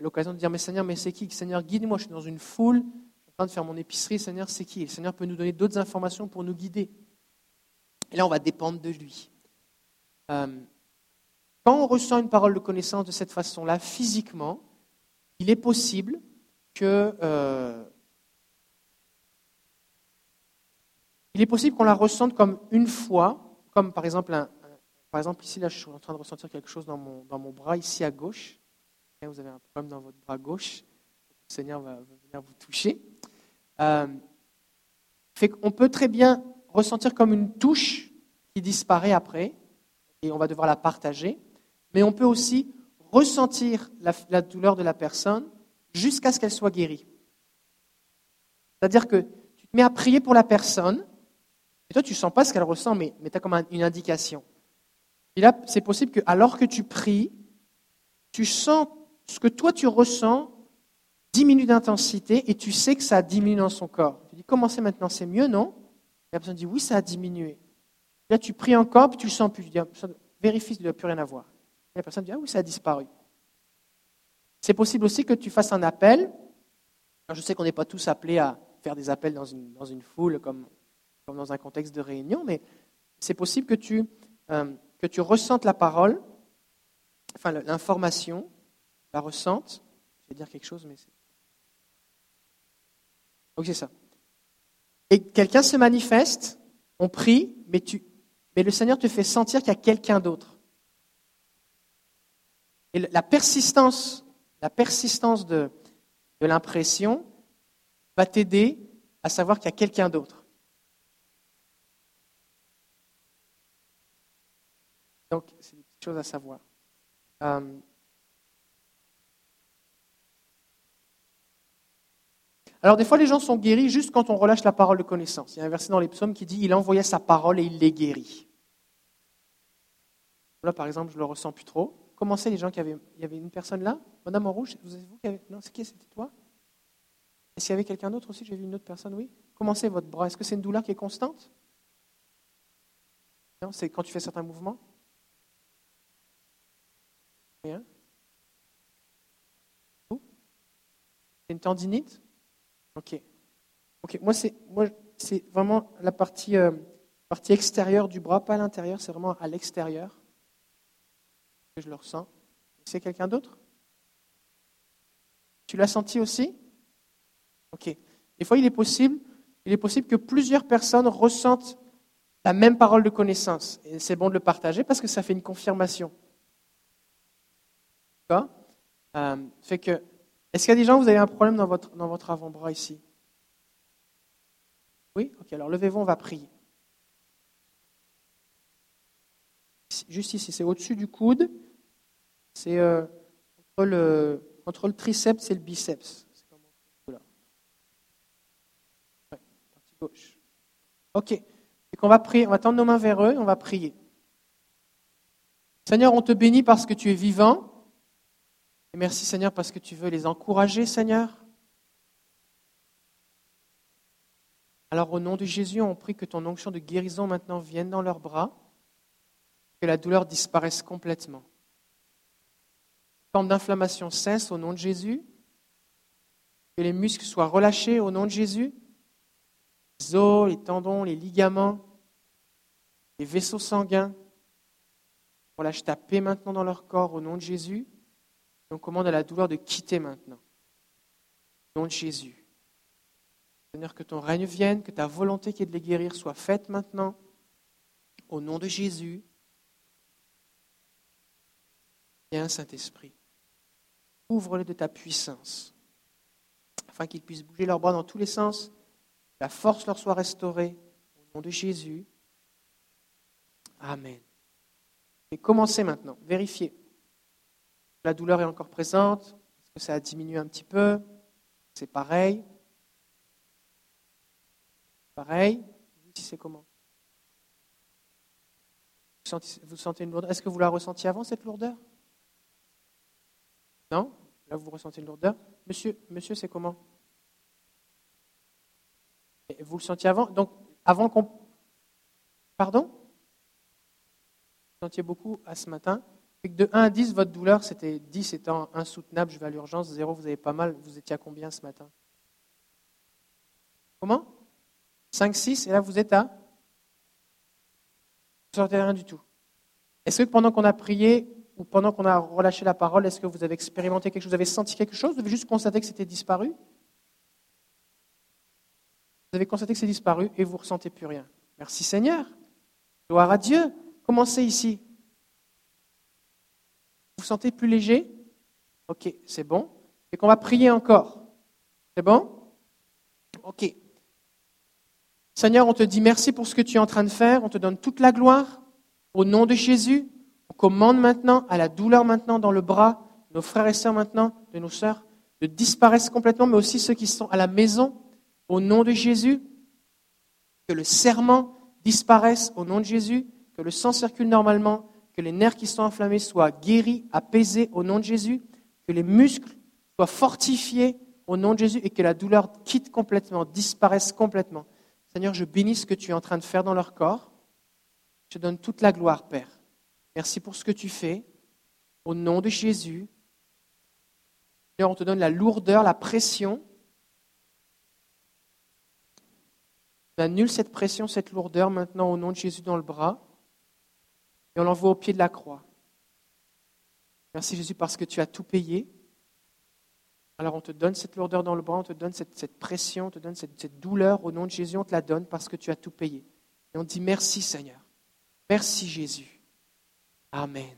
Speaker 1: l'occasion de dire, mais Seigneur, mais c'est qui? Seigneur, guide-moi, je suis dans une foule, train de faire mon épicerie, Seigneur, c'est qui? Le Seigneur peut nous donner d'autres informations pour nous guider. Et là, on va dépendre de lui. Euh, quand on ressent une parole de connaissance de cette façon-là, physiquement, il est possible que... Euh, il est possible qu'on la ressente comme une fois, comme par exemple, par exemple ici, là, je suis en train de ressentir quelque chose dans mon, dans mon bras, ici à gauche vous avez un problème dans votre bras gauche, le Seigneur va, venir vous toucher. Euh, fait qu'on peut très bien ressentir comme une touche qui disparaît après, et on va devoir la partager, mais on peut aussi ressentir la, douleur de la personne jusqu'à ce qu'elle soit guérie. C'est-à-dire que tu te mets à prier pour la personne, et toi tu ne sens pas ce qu'elle ressent, mais, tu as comme une indication. Et là, c'est possible que alors que tu pries, tu sens ce que toi tu ressens diminue d'intensité et tu sais que ça a diminué dans son corps. Tu dis, comment c'est maintenant? C'est mieux, non? La personne dit, oui, ça a diminué. Là, tu pries encore, puis tu le sens plus. Tu dis, vérifie, il ne plus rien à voir. Et la personne dit, ah oui, ça a disparu. C'est possible aussi que tu fasses un appel. je sais qu'on n'est pas tous appelés à faire des appels dans une, dans une foule comme, comme dans un contexte de réunion, mais c'est possible que tu, euh, que tu ressentes la parole, enfin l'information, la ressentent. Je vais dire quelque chose, mais c'est. Donc c'est ça. Et quelqu'un se manifeste, on prie, mais, le Seigneur te fait sentir qu'il y a quelqu'un d'autre. Et la persistance, la persistance de, de l'impression va t'aider à savoir qu'il y a quelqu'un d'autre. Donc, c'est des petites choses à savoir. Euh, Alors des fois, les gens sont guéris juste quand on relâche la parole de connaissance. Il y a un verset dans les psaumes qui dit Il envoyait sa parole et il les guérit. Là, par exemple, je ne le ressens plus trop. Comment c'est les gens qui avaient. Il y avait une personne là? Madame en rouge vous, vous qui avez... Non, c'est qui? C'était toi? Est-ce qu'il y avait quelqu'un d'autre aussi? J'ai vu une autre personne, oui. Comment c'est votre bras? Est-ce que c'est une douleur qui est constante? Non, c'est quand tu fais certains mouvements? Rien. C'est une tendinite? Ok. Ok. Moi, c'est moi, c'est vraiment la partie, euh, partie extérieure du bras, pas à l'intérieur. C'est vraiment à l'extérieur que je le ressens. C'est quelqu'un d'autre? Tu l'as senti aussi? Ok. Des fois, il est possible, il est possible que plusieurs personnes ressentent la même parole de connaissance. Et c'est bon de le partager parce que ça fait une confirmation. D'accord? Euh, fait que, est-ce qu'il y a des gens, vous avez un problème dans votre, dans votre avant-bras ici? Oui? Ok, alors levez-vous, on va prier. Juste ici, c'est au-dessus du coude. C'est euh, entre, le, entre le triceps et le biceps. C'est comme. Ouais, partie gauche. Ok. Et qu'on va prier, on va tendre nos mains vers eux et on va prier. Seigneur, on te bénit parce que tu es vivant. Et merci Seigneur parce que tu veux les encourager, Seigneur. Alors au nom de Jésus, on prie que ton onction de guérison maintenant vienne dans leurs bras, que la douleur disparaisse complètement. Forme d'inflammation cesse au nom de Jésus, que les muscles soient relâchés au nom de Jésus, les os, les tendons, les ligaments, les vaisseaux sanguins. Relâche ta paix maintenant dans leur corps au nom de Jésus on commande à la douleur de quitter maintenant. Au nom de Jésus. Seigneur, que ton règne vienne, que ta volonté qui est de les guérir soit faite maintenant. Au nom de Jésus. Viens, Saint-Esprit. Ouvre-les de ta puissance, afin qu'ils puissent bouger leurs bras dans tous les sens, la force leur soit restaurée. Au nom de Jésus. Amen. Et commencez maintenant. Vérifiez. La douleur est encore présente Est-ce que ça a diminué un petit peu. C'est pareil. Pareil. Si c'est comment? Vous sentez, une lourdeur? Est-ce que vous la ressentiez avant, cette lourdeur? Non? Là, vous ressentez une lourdeur? Monsieur, monsieur c'est comment? Vous le sentiez avant? Donc, avant qu'on... Pardon? Vous sentiez beaucoup à ce matin? De 1 à 10, votre douleur, c'était 10 étant insoutenable, je vais à l'urgence, 0, vous avez pas mal, vous étiez à combien ce matin? Comment? 5, 6, et là vous êtes à? Vous sortez rien du tout. Est-ce que pendant qu'on a prié ou pendant qu'on a relâché la parole, est-ce que vous avez expérimenté quelque chose, vous avez senti quelque chose, vous avez juste constaté que c'était disparu? Vous avez constaté que c'est disparu et vous ne ressentez plus rien. Merci Seigneur. Gloire à Dieu. Commencez ici? Vous sentez plus léger Ok, c'est bon. Et qu'on va prier encore. C'est bon Ok. Seigneur, on te dit merci pour ce que tu es en train de faire. On te donne toute la gloire. Au nom de Jésus, on commande maintenant à la douleur maintenant dans le bras, nos frères et sœurs maintenant, de nos sœurs, de disparaître complètement, mais aussi ceux qui sont à la maison. Au nom de Jésus, que le serment disparaisse au nom de Jésus, que le sang circule normalement, que les nerfs qui sont enflammés soient guéris, apaisés au nom de Jésus, que les muscles soient fortifiés au nom de Jésus et que la douleur quitte complètement, disparaisse complètement. Seigneur, je bénis ce que tu es en train de faire dans leur corps. Je te donne toute la gloire, Père. Merci pour ce que tu fais. Au nom de Jésus. Seigneur, on te donne la lourdeur, la pression. On annule cette pression, cette lourdeur maintenant au nom de Jésus dans le bras et on l'envoie au pied de la croix. Merci Jésus parce que tu as tout payé. Alors on te donne cette lourdeur dans le bras, on te donne cette, pression, on te donne cette, douleur. Au nom de Jésus, on te la donne parce que tu as tout payé. Et on dit merci Seigneur. Merci Jésus. Amen.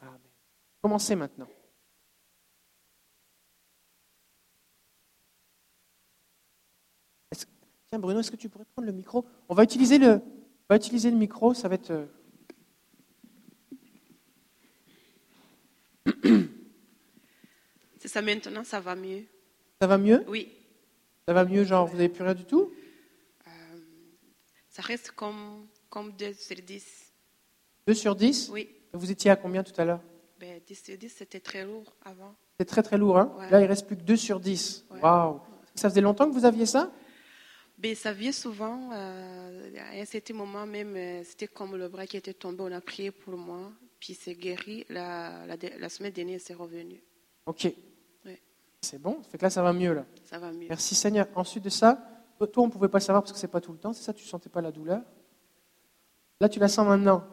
Speaker 1: Amen. Commencez maintenant. Tiens Bruno, est-ce que tu pourrais prendre le micro? On va utiliser le, on va utiliser le micro, ça va être...
Speaker 2: C'est ça maintenant, ça va mieux.
Speaker 1: Ça va mieux?
Speaker 2: Oui.
Speaker 1: Ça va mieux, genre vous n'avez plus rien du tout?
Speaker 2: Euh, Ça reste comme, comme 2 sur 10.
Speaker 1: 2 sur 10
Speaker 2: Oui.
Speaker 1: Vous étiez à combien tout à l'heure?
Speaker 2: Ben, 10 sur 10, c'était très lourd avant.
Speaker 1: C'est très très lourd, hein? Là, il reste plus que 2 sur 10. Waouh Ça faisait longtemps que vous aviez ça?
Speaker 2: Ben, ça vient souvent. Euh, à un certain moment, même, euh, c'était comme le bras qui était tombé. On a prié pour moi puis c'est guéri. La, la, semaine dernière, c'est revenu.
Speaker 1: Ok. C'est bon, ça fait que là, ça va mieux. Là.
Speaker 3: Ça va mieux.
Speaker 1: Merci Seigneur. Ensuite de ça, toi, on ne pouvait pas le savoir parce que c'est pas tout le temps, c'est ça, tu ne sentais pas la douleur? Là, tu la sens maintenant.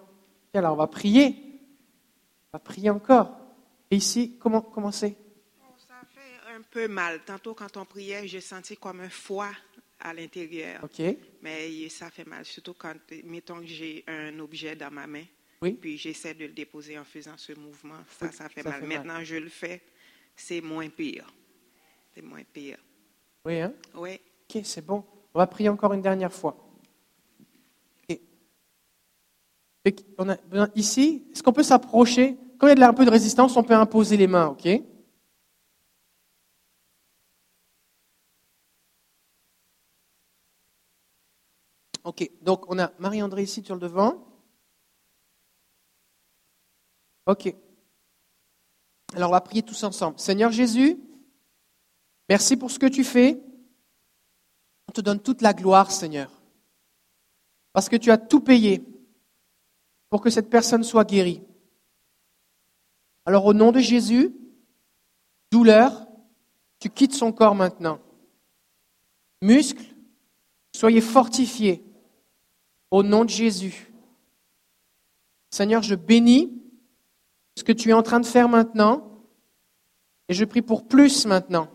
Speaker 1: Et alors, on va prier. On va prier encore. Et ici, comment commencer
Speaker 2: Oh, Ça fait un peu mal. Tantôt, quand on priait, j'ai senti comme un foie à l'intérieur.
Speaker 1: Ok.
Speaker 2: Mais ça fait mal, surtout quand, mettons que j'ai un objet dans ma main,
Speaker 1: Oui.
Speaker 2: puis j'essaie de le déposer en faisant ce mouvement. Ça,
Speaker 1: Oui,
Speaker 2: ça fait
Speaker 1: ça
Speaker 2: mal.
Speaker 1: fait mal.
Speaker 2: Maintenant, je le fais, c'est moins pire. C'est moins pire.
Speaker 1: Oui, hein?
Speaker 2: Oui.
Speaker 1: Ok, c'est bon. On va prier encore une dernière fois. Ok. Fait qu'on a ici, est-ce qu'on peut s'approcher? Quand il y a un peu de résistance, on peut imposer les mains, ok? Ok, donc on a Marie-André ici sur le devant. Ok. Alors on va prier tous ensemble. Seigneur Jésus, merci pour ce que tu fais. On te donne toute la gloire, Seigneur. Parce que tu as tout payé pour que cette personne soit guérie. Alors au nom de Jésus, douleur, tu quittes son corps maintenant. Muscles, soyez fortifiés au nom de Jésus. Seigneur, je bénis ce que tu es en train de faire maintenant et je prie pour plus maintenant.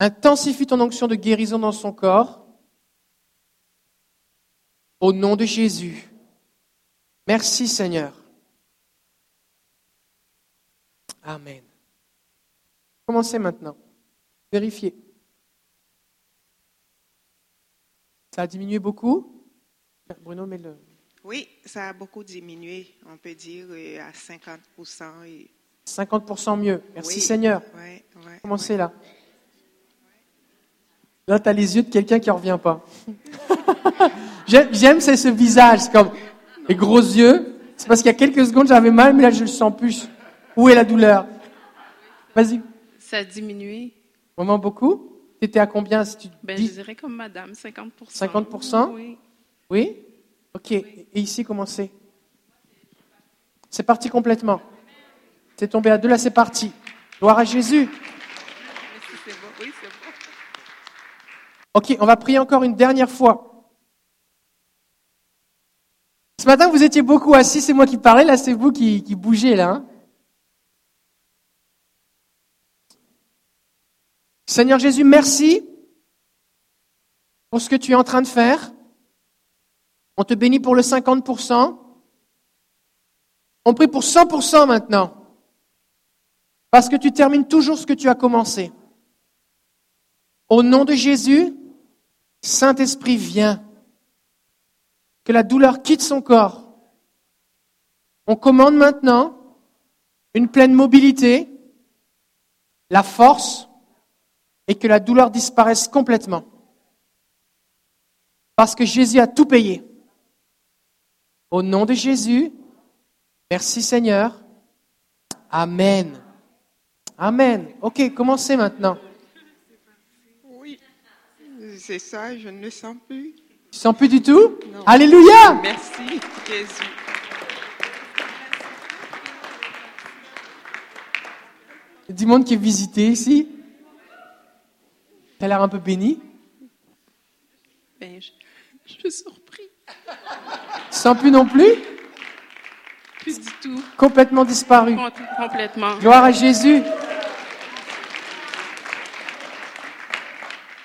Speaker 1: Intensifie ton onction de guérison dans son corps. Au nom de Jésus. Merci Seigneur. Amen. Commencez maintenant. Vérifiez. Ça a diminué beaucoup Bruno, mets le
Speaker 2: Oui, ça a beaucoup diminué, on peut dire, euh, à 50%. Et...
Speaker 1: 50% mieux. Merci
Speaker 2: Oui.
Speaker 1: Seigneur.
Speaker 2: Ouais, ouais,
Speaker 1: Commencez là. Là, tu as les yeux de quelqu'un qui ne revient pas. J'aime, c'est ce visage, c'est comme les gros yeux. C'est parce qu'il y a quelques secondes, j'avais mal, mais là, je le sens plus. Où est la douleur? Vas-y.
Speaker 3: Ça a diminué.
Speaker 1: Vraiment beaucoup? Tu étais à combien si tu
Speaker 3: Ben,
Speaker 1: dis?
Speaker 3: je dirais comme madame, 50
Speaker 1: 50%?
Speaker 3: Oui.
Speaker 1: Oui? Ok. Et ici, comment c'est? C'est parti complètement. C'est tombé à deux, là, c'est parti. Gloire à Jésus. Ok, on va prier encore une dernière fois. Ce matin, vous étiez beaucoup assis, c'est moi qui parlais, là, c'est vous qui, qui bougez, là. hein. Seigneur Jésus, merci pour ce que tu es en train de faire. On te bénit pour le 50%. On prie pour 100% maintenant. Parce que tu termines toujours ce que tu as commencé. Au nom de Jésus, Saint-Esprit, viens. Que la douleur quitte son corps. On commande maintenant une pleine mobilité, la force, et que la douleur disparaisse complètement. Parce que Jésus a tout payé. Au nom de Jésus, merci Seigneur. Amen. Amen. Ok, commencez maintenant.
Speaker 2: Oui, c'est ça, je ne le sens plus.
Speaker 1: Tu sens plus du tout?
Speaker 2: Non.
Speaker 1: Alléluia
Speaker 2: Merci, Jésus.
Speaker 1: Il y a du monde qui est visité ici. Tu as l'air un peu béni.
Speaker 3: Ben, je, je suis surpris.
Speaker 1: Tu sens plus non plus
Speaker 3: Plus du tout.
Speaker 1: Complètement disparu.
Speaker 3: Com- complètement.
Speaker 1: Gloire à Jésus.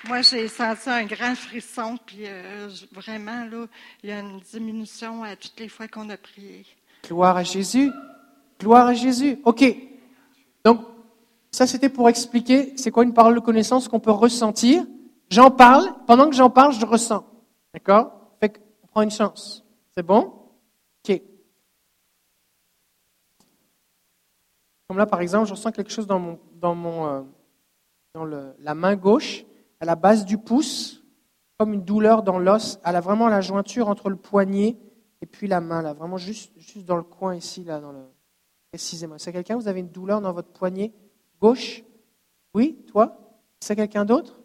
Speaker 4: Moi, j'ai senti un grand frisson, puis euh, vraiment, là, il y a une diminution à toutes les fois qu'on a prié.
Speaker 1: Gloire à Jésus. Gloire à Jésus. Ok. Donc, ça c'était pour expliquer c'est quoi une parole de connaissance qu'on peut ressentir. J'en parle. Pendant que j'en parle, je ressens. D'accord? Fait qu'on prend une chance. C'est bon? Ok. Comme là, par exemple, je ressens quelque chose dans, mon, dans, mon, euh, dans le- la main gauche, à la base du pouce, comme une douleur dans l'os, à la, vraiment la jointure entre le poignet et puis la main, là, vraiment juste, juste dans le coin ici, là. Précisément. C'est quelqu'un, vous avez une douleur dans votre poignet gauche? Oui, toi? C'est quelqu'un d'autre?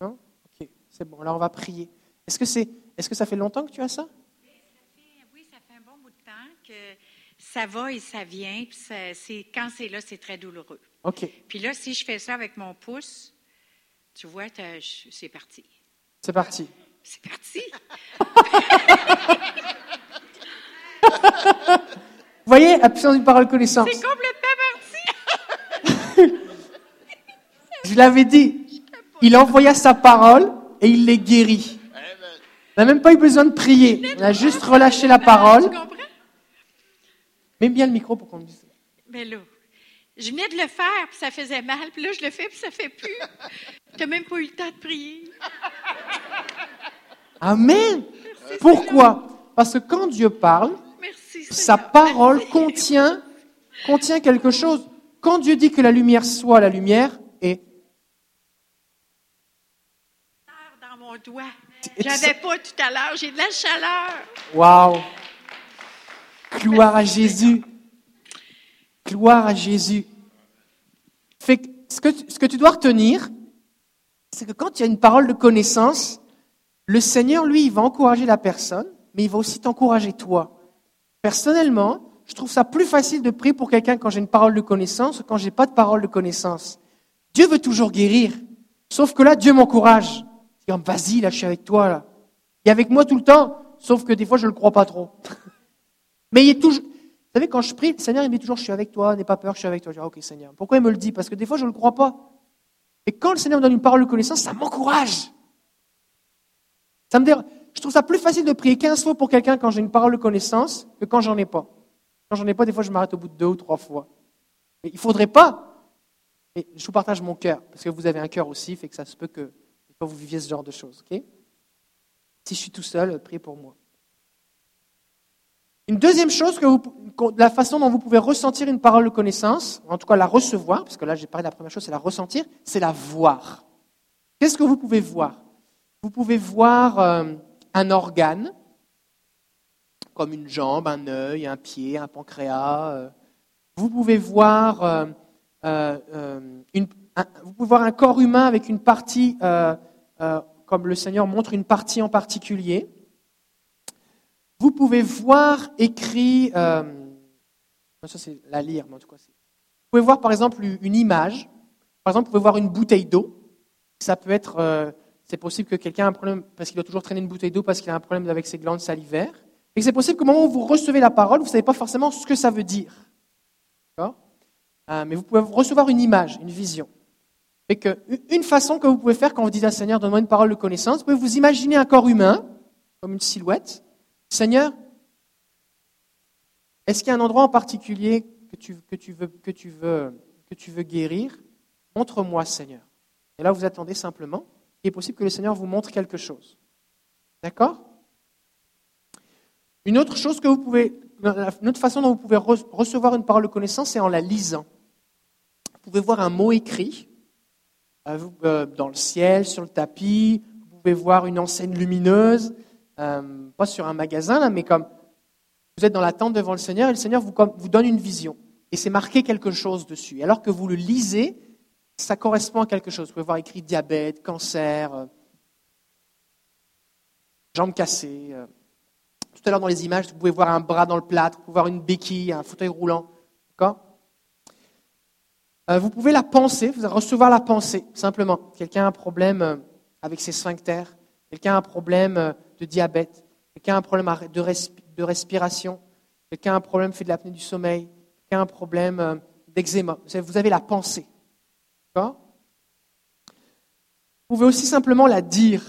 Speaker 1: Non? Ok, c'est bon. Alors on va prier. Est-ce que, c'est, est-ce que ça fait longtemps que tu as ça?
Speaker 4: Oui, ça fait un bon bout de temps que
Speaker 5: ça va et ça vient. Puis ça- c'est, quand c'est là, c'est très douloureux.
Speaker 1: Ok,
Speaker 5: Puis là, si je fais ça avec mon pouce, tu vois, je- c'est parti.
Speaker 1: c'est parti.
Speaker 5: C'est parti.
Speaker 1: Vous voyez, puissance d'une parole connaissance.
Speaker 5: C'est complètement parti.
Speaker 1: Je l'avais dit. Il envoya sa parole et il les guérit. On n'a même pas eu besoin de prier. On a juste relâché la parole.
Speaker 5: Tu?
Speaker 1: Mets bien le micro pour qu'on dise.
Speaker 5: Ben là, je venais de le faire, puis ça faisait mal. Puis là, je le fais, puis ça fait plus. T'as même pas eu le temps de prier.
Speaker 1: Amen. Pourquoi? Parce que quand Dieu parle,
Speaker 5: Merci.
Speaker 1: sa parole
Speaker 5: Merci.
Speaker 1: contient, contient quelque chose. Quand Dieu dit que la lumière soit, la lumière est.
Speaker 5: dans mon doigt. J'avais pas tout à l'heure, j'ai de la chaleur.
Speaker 1: Waouh Gloire à Jésus. Gloire à Jésus. Fait que ce, que tu, ce que tu dois retenir, c'est que quand il y a une parole de connaissance, le Seigneur, lui, il va encourager la personne, mais il va aussi t'encourager toi. Personnellement, je trouve ça plus facile de prier pour quelqu'un quand j'ai une parole de connaissance que quand j'ai pas de parole de connaissance. Dieu veut toujours guérir. Sauf que là, Dieu m'encourage. Vas-y, là, je suis avec toi, là. Il est avec moi tout le temps, sauf que des fois, je ne le crois pas trop. Mais il est toujours. Vous savez, quand je prie, le Seigneur, il me dit toujours, je suis avec toi, n'aie pas peur, je suis avec toi. Je dis, ok, Seigneur. Pourquoi il me le dit? Parce que des fois, je ne le crois pas. Et quand le Seigneur me donne une parole de connaissance, ça m'encourage. Ça me dérange. Je trouve ça plus facile de prier 15 fois pour quelqu'un quand j'ai une parole de connaissance que quand j'en ai pas. Quand j'en ai pas, des fois, je m'arrête au bout de deux ou trois fois. Mais il faudrait pas. Et je vous partage mon cœur, parce que vous avez un cœur aussi, fait que ça se peut que vous viviez ce genre de choses. ok? Si je suis tout seul, priez pour moi. Une deuxième chose, que la façon dont vous pouvez ressentir une parole de connaissance, en tout cas la recevoir, parce que là j'ai parlé de la première chose, c'est la ressentir, c'est la voir. Qu'est-ce que vous pouvez voir? Vous pouvez voir euh, un organe, comme une jambe, un œil, un pied, un pancréas. euh. Euh, vous pouvez voir un corps humain avec une partie, euh, comme le Seigneur montre une partie en particulier. Vous pouvez voir écrit, euh, ça c'est la lire, mais en tout cas, vous pouvez voir par exemple une image. Par exemple, vous pouvez voir une bouteille d'eau. Ça peut être, euh, c'est possible que quelqu'un a un problème parce qu'il doit toujours traîner une bouteille d'eau parce qu'il a un problème avec ses glandes salivaires. Et c'est possible qu'au moment où vous recevez la parole, vous ne savez pas forcément ce que ça veut dire. Mais vous pouvez recevoir une image, une vision. Une façon que vous pouvez faire quand vous dites à Seigneur, donne-moi une parole de connaissance, vous pouvez vous imaginer un corps humain, comme une silhouette. Seigneur, est-ce qu'il y a un endroit en particulier que tu, veux, que tu, veux, guérir? Montre-moi, Seigneur. Et là, vous attendez simplement. Il est possible que le Seigneur vous montre quelque chose. D'accord? Une autre chose que vous pouvez, une autre façon dont vous pouvez re- recevoir une parole de connaissance, c'est en la lisant. Vous pouvez voir un mot écrit dans le ciel, sur le tapis. Vous pouvez voir une enseigne lumineuse, euh, pas sur un magasin, là, mais comme vous êtes dans la tente devant le Seigneur et le Seigneur vous, donne une vision. Et c'est marqué quelque chose dessus. Alors que vous le lisez, ça correspond à quelque chose. Vous pouvez voir écrit diabète, cancer, euh, jambes cassées. euh. Tout à l'heure dans les images, vous pouvez voir un bras dans le plâtre, vous pouvez voir une béquille, un fauteuil roulant. D'accord? Euh, Vous pouvez la penser, vous allez recevoir la pensée, simplement. Quelqu'un a un problème euh, avec ses sphincters, quelqu'un a un problème euh, de diabète, quelqu'un a un problème de, respi- de respiration, quelqu'un a un problème fait de l'apnée du sommeil, quelqu'un a un problème euh, d'eczéma. Vous avez- la pensée. Vous pouvez aussi simplement la dire.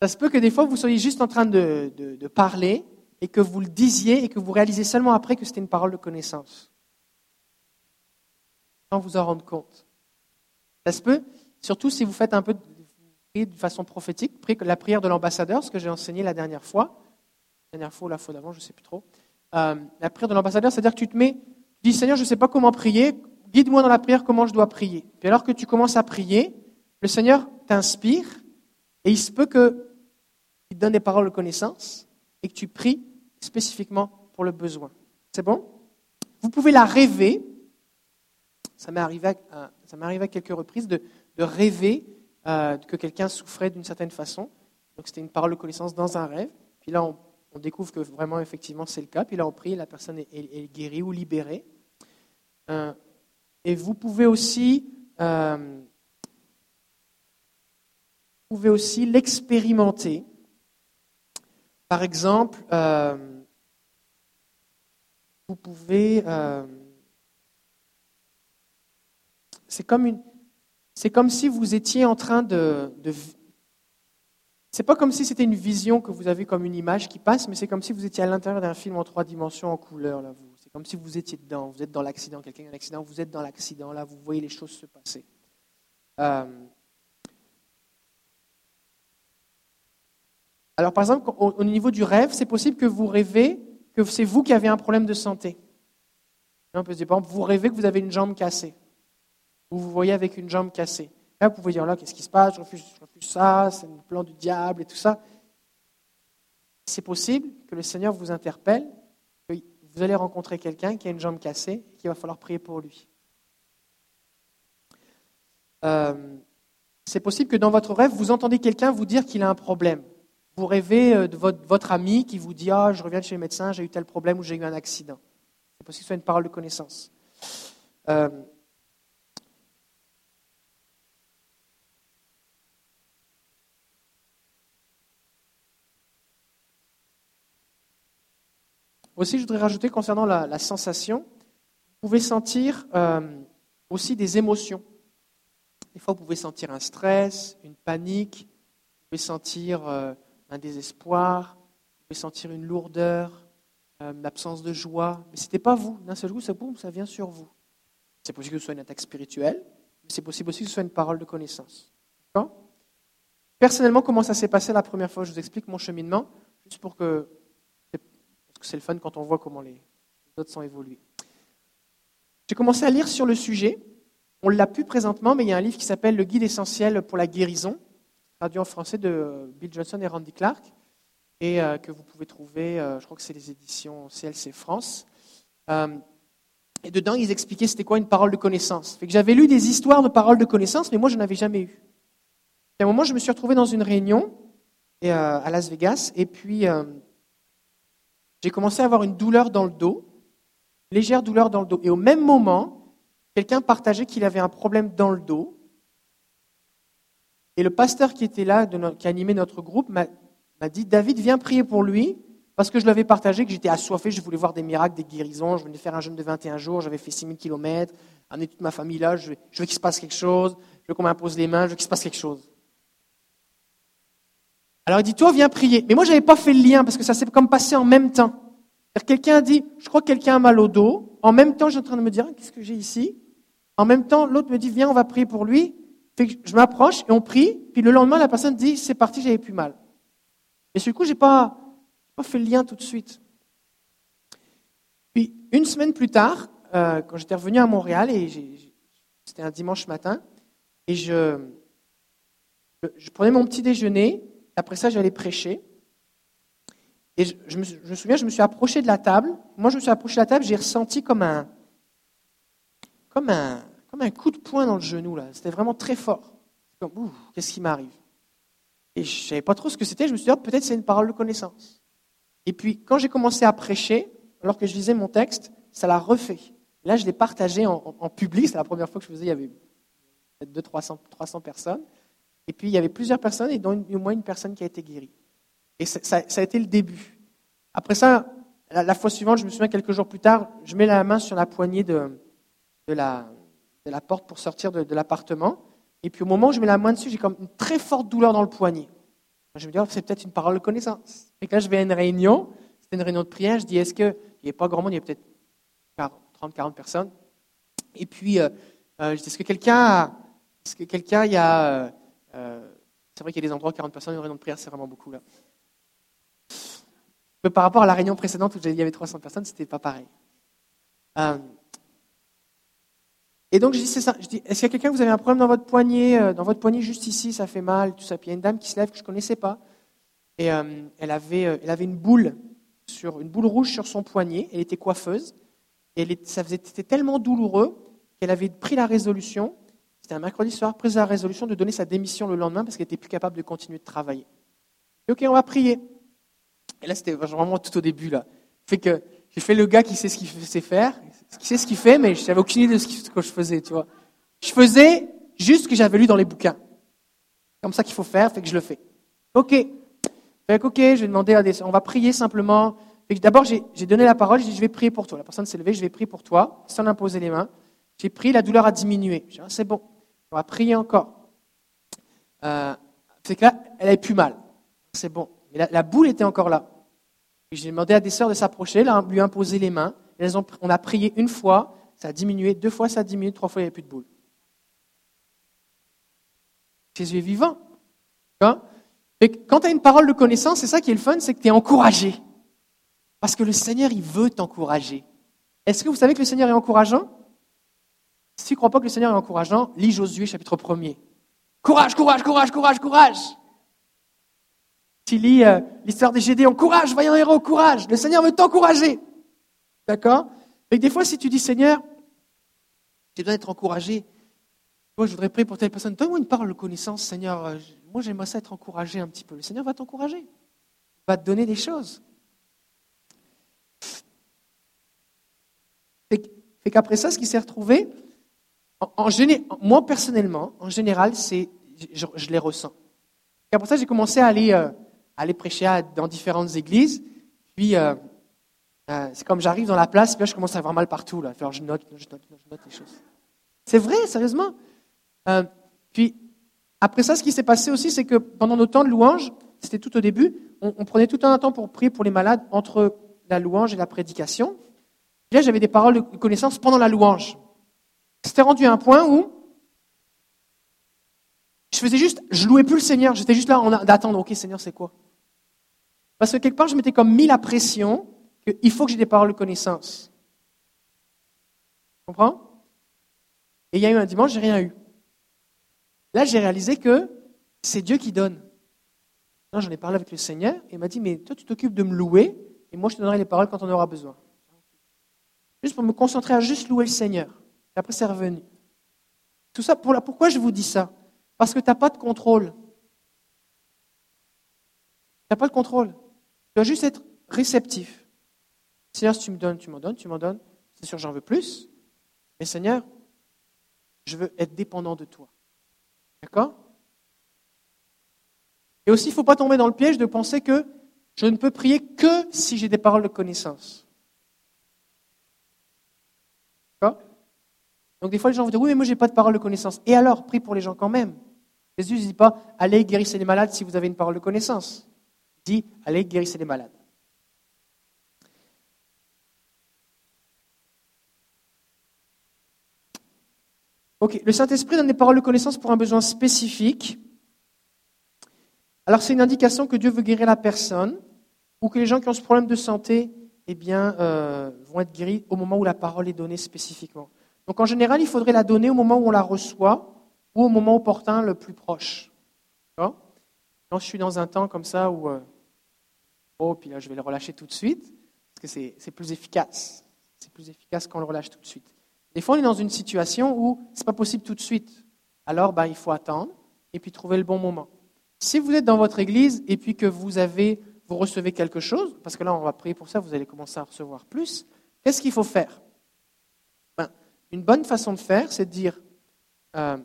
Speaker 1: Ça se peut que des fois, vous soyez juste en train de- de parler et que vous le disiez et que vous réalisez seulement après que c'était une parole de connaissance. Sans vous en rendre compte. Ça se peut, surtout si vous faites un peu de, de façon prophétique, la prière de l'ambassadeur, ce que j'ai enseigné la dernière fois, la dernière fois ou la fois d'avant, je ne sais plus trop. Euh, la prière de l'ambassadeur, c'est-à-dire que tu te mets, tu dis Seigneur, je ne sais pas comment prier, guide-moi dans la prière comment je dois prier. Puis alors que tu commences à prier, le Seigneur t'inspire et il se peut que il te donne des paroles de connaissance et que tu pries spécifiquement pour le besoin. C'est bon? Vous pouvez la rêver. Ça m'est arrivé, à, ça m'est arrivé à quelques reprises de, de rêver euh, que quelqu'un souffrait d'une certaine façon. Donc c'était une parole de connaissance dans un rêve. Puis là, on, découvre que vraiment, effectivement, c'est le cas. Puis là, on prie, la personne est, guérie ou libérée. Euh, et vous pouvez aussi, euh, vous pouvez aussi l'expérimenter. Par exemple, vous pouvez. C'est comme une. C'est comme si vous étiez en train de. c'est pas comme si c'était une vision que vous avez comme une image qui passe, mais c'est comme si vous étiez à l'intérieur d'un film en trois dimensions en couleur. Là, vous. C'est comme si vous étiez dedans. Vous êtes dans l'accident. Quelqu'un a un accident, vous êtes dans l'accident. Là, vous voyez les choses se passer. Euh, Alors, par exemple, au niveau du rêve, c'est possible que vous rêvez que c'est vous qui avez un problème de santé. On peut se dire, par exemple, vous rêvez que vous avez une jambe cassée. Vous vous voyez avec une jambe cassée. Là, vous pouvez dire, là, qu'est-ce qui se passe? Je refuse, ça, c'est le plan du diable et tout ça. C'est possible que le Seigneur vous interpelle, que vous allez rencontrer quelqu'un qui a une jambe cassée et qu'il va falloir prier pour lui. Euh, c'est possible que dans votre rêve, vous entendez quelqu'un vous dire qu'il a un problème. Vous rêvez euh, de votre, votre ami qui vous dit Ah, je reviens de chez le médecin, j'ai eu tel problème ou j'ai eu un accident. C'est possible que ce soit une parole de connaissance. Euh, Aussi, je voudrais rajouter concernant la, sensation, vous pouvez sentir euh, aussi des émotions. Des fois, vous pouvez sentir un stress, une panique, vous pouvez sentir euh, un désespoir, vous pouvez sentir une lourdeur, euh, l'absence de joie. Mais ce n'était pas vous. D'un seul coup, ça, boum, ça vient sur vous. C'est possible que ce soit une attaque spirituelle, mais c'est possible aussi que ce soit une parole de connaissance. Personnellement, comment ça s'est passé la première fois? Je vous explique mon cheminement, juste pour que c'est le fun quand on voit comment les autres sont évolués. J'ai commencé à lire sur le sujet. On l'a plus présentement, mais il y a un livre qui s'appelle Le guide essentiel pour la guérison, traduit en français de Bill Johnson et Randy Clark, et euh, que vous pouvez trouver, euh, je crois que c'est les éditions CLC France. Euh, et dedans, ils expliquaient c'était quoi une parole de connaissance. Fait que j'avais lu des histoires de paroles de connaissance, mais moi, je n'en avais jamais eu. À un moment, je me suis retrouvé dans une réunion à Las Vegas, et puis j'ai commencé à avoir une douleur dans le dos, légère douleur dans le dos. Et au même moment, quelqu'un partageait qu'il avait un problème dans le dos. Et le pasteur qui était là, qui animait notre groupe, m'a dit David, viens prier pour lui, parce que je l'avais partagé, que j'étais assoiffé, je voulais voir des miracles, des guérisons. Je venais faire un jeûne de 21 jours, j'avais fait 6000 km, amené toute ma famille là, je je veux qu'il se passe quelque chose, je veux qu'on m'impose les mains, je veux qu'il se passe quelque chose. Alors il dit, toi, viens prier. Mais moi, je n'avais pas fait le lien parce que ça s'est comme passé en même temps. Quelqu'un dit, je crois que quelqu'un a mal au dos. En même temps, j'ai en train de me dire, qu'est-ce que j'ai ici? En même temps, l'autre me dit, viens, on va prier pour lui. Je m'approche et on prie. Puis le lendemain, la personne dit, c'est parti, j'avais plus mal. Et le coup, j'ai pas, pas fait le lien tout de suite. Puis une semaine plus tard, euh, quand j'étais revenu à Montréal, et c'était un dimanche matin, et je, je prenais mon petit déjeuner, après ça, j'allais prêcher. Et je, me, souviens, je me suis approché de la table. Moi, je me suis approché de la table, j'ai ressenti comme un, comme un, comme un coup de poing dans le genou. là. C'était vraiment très fort. Qu'est-ce qui m'arrive? Et je ne savais pas trop ce que c'était. Je me suis dit, oh, peut-être c'est une parole de connaissance. Et puis, quand j'ai commencé à prêcher, alors que je lisais mon texte, ça l'a refait. Là, je l'ai partagé en, en- public. C'est la première fois que je faisais. Il y avait peut-être 200, 300, 300 personnes. Et puis, il y avait plusieurs personnes, et dont au moins une personne qui a été guérie. Et ça, a été le début. Après ça, la, fois suivante, je me souviens quelques jours plus tard, je mets la main sur la poignée de, la, porte pour sortir de, l'appartement. Et puis au moment où je mets la main dessus, j'ai comme une très forte douleur dans le poignet. Je me dis, oh, c'est peut-être une parole de connaissance. Et quand je vais à une réunion, c'était une réunion de prière, je dis, est-ce qu'il n'y a pas grand monde, il y a peut-être 30, 40 personnes. Et puis, euh, euh, je dis, est-ce que quelqu'un est-ce que quelqu'un, y a, euh, c'est vrai qu'il y a des endroits où 40 personnes, une réunion de prière, c'est vraiment beaucoup là. Mais par rapport à la réunion précédente où il y avait 300 personnes, c'était pas pareil. Euh, et donc je dis, ça. Je dis, est-ce qu'il y a quelqu'un, vous avez un problème dans votre poignet, euh, dans votre poignet juste ici, ça fait mal, tout ça. Puis il y a une dame qui se lève que je connaissais pas, et elle avait, elle avait une boule sur, une boule rouge sur son poignet. Elle était coiffeuse, et elle ça faisait, c'était tellement douloureux qu'elle avait pris la résolution. C'était un mercredi soir, prise la résolution de donner sa démission le lendemain parce qu'elle était plus capable de continuer de travailler. Et ok, on va prier. Et là, c'était vraiment tout au début. Là. Fait que j'ai fait le gars qui sait ce qu'il sait faire, qui sait ce qu'il fait, mais je n'avais aucune idée de ce que je faisais, tu vois. Je faisais juste ce que j'avais lu dans les bouquins. Comme ça qu'il faut faire, fait que je le fais. Ok. Fait que, ok, je vais demander à des... On va prier simplement. D'abord, j'ai donné la parole, j'ai dit, je vais prier pour toi. La personne s'est levée, je vais prier pour toi, sans imposer les mains. J'ai prié, la douleur a diminué. Ah, c'est bon, on va prier encore. Euh, c'est que là, elle avait plus mal. C'est bon. Mais la, boule était encore là. J'ai demandé à des sœurs de s'approcher, lui imposer les mains. On a prié une fois, ça a diminué, deux fois ça a diminué, trois fois il n'y avait plus de boule. Jésus est vivant. Hein? quand tu as une parole de connaissance, c'est ça qui est le fun, c'est que tu es encouragé. Parce que le Seigneur, il veut t'encourager. Est-ce que vous savez que le Seigneur est encourageant? Si tu ne crois pas que le Seigneur est encourageant, lis Josué chapitre 1er. Courage, courage, courage, courage, courage. Tu lis euh, l'histoire des Gédéons, courage, vaillant héros, courage. Le Seigneur veut t'encourager. D'accord? Mais des fois, si tu dis Seigneur, tu dois être encouragé. Moi, je voudrais prier pour telle personne. Donne-moi une parole de connaissance, Seigneur. Euh, moi, j'aimerais ça être encouragé un petit peu. Le Seigneur va t'encourager. Va te donner des choses. Fait qu'après ça, ce qui s'est retrouvé, en, moi personnellement, en général, c'est, je, les ressens. Et après ça, j'ai commencé à aller, euh, prêcher dans différentes églises. Puis, euh, euh, c'est comme j'arrive dans la place, puis là, je commence à avoir mal partout. Là. Alors, je note, je note, je note les choses. C'est vrai, sérieusement. puis, après ça, ce qui s'est passé aussi, c'est que pendant nos temps de louange, c'était tout au début, on, prenait tout un temps pour prier pour les malades entre la louange et la prédication. Là, j'avais des paroles de connaissance pendant la louange. C'était rendu à un point où je faisais juste, je louais plus le Seigneur, j'étais juste là en d'attendre, ok Seigneur, c'est quoi? Parce que quelque part, je m'étais comme mis la pression qu'il faut que j'ai des paroles de connaissance. Tu comprends? Et il y a eu un dimanche, j'ai rien eu. Là, j'ai réalisé que c'est Dieu qui donne. J'en ai parlé avec le Seigneur et il m'a dit, mais toi, tu t'occupes de me louer et moi, je te donnerai les paroles quand on aura besoin. Juste pour me concentrer à juste louer le Seigneur. Après, c'est revenu. Tout ça, pourquoi je vous dis ça? Parce que tu n'as pas de contrôle. Tu n'as pas de contrôle. Tu dois juste être réceptif. Seigneur, si tu me donnes, tu m'en donnes, tu m'en donnes. C'est sûr, j'en veux plus. Mais Seigneur, je veux être dépendant de toi. D'accord? Et aussi, il ne faut pas tomber dans le piège de penser que je ne peux prier que si j'ai des paroles de connaissance. Donc des fois, les gens vont dire, oui, mais moi, je n'ai pas de parole de connaissance. Et alors, prie pour les gens quand même. Jésus ne dit pas, allez, guérissez les malades si vous avez une parole de connaissance. Il dit, allez, guérissez les malades. Ok, le Saint-Esprit donne des paroles de connaissance pour un besoin spécifique. Alors c'est une indication que Dieu veut guérir la personne ou que les gens qui ont ce problème de santé eh bien, euh, vont être guéris au moment où la parole est donnée spécifiquement. Donc en général, il faudrait la donner au moment où on la reçoit ou au moment opportun le plus proche. Quand je suis dans un temps comme ça où, euh, oh, puis là je vais le relâcher tout de suite, parce que c'est plus efficace. C'est plus efficace quand on le relâche tout de suite. Des fois, on est dans une situation où ce n'est pas possible tout de suite. Alors, ben, il faut attendre et puis trouver le bon moment. Si vous êtes dans votre église et puis que vous avez, vous recevez quelque chose, parce que là, on va prier pour ça, vous allez commencer à recevoir plus, qu'est-ce qu'il faut faire? Une bonne façon de faire, c'est de dire, euh,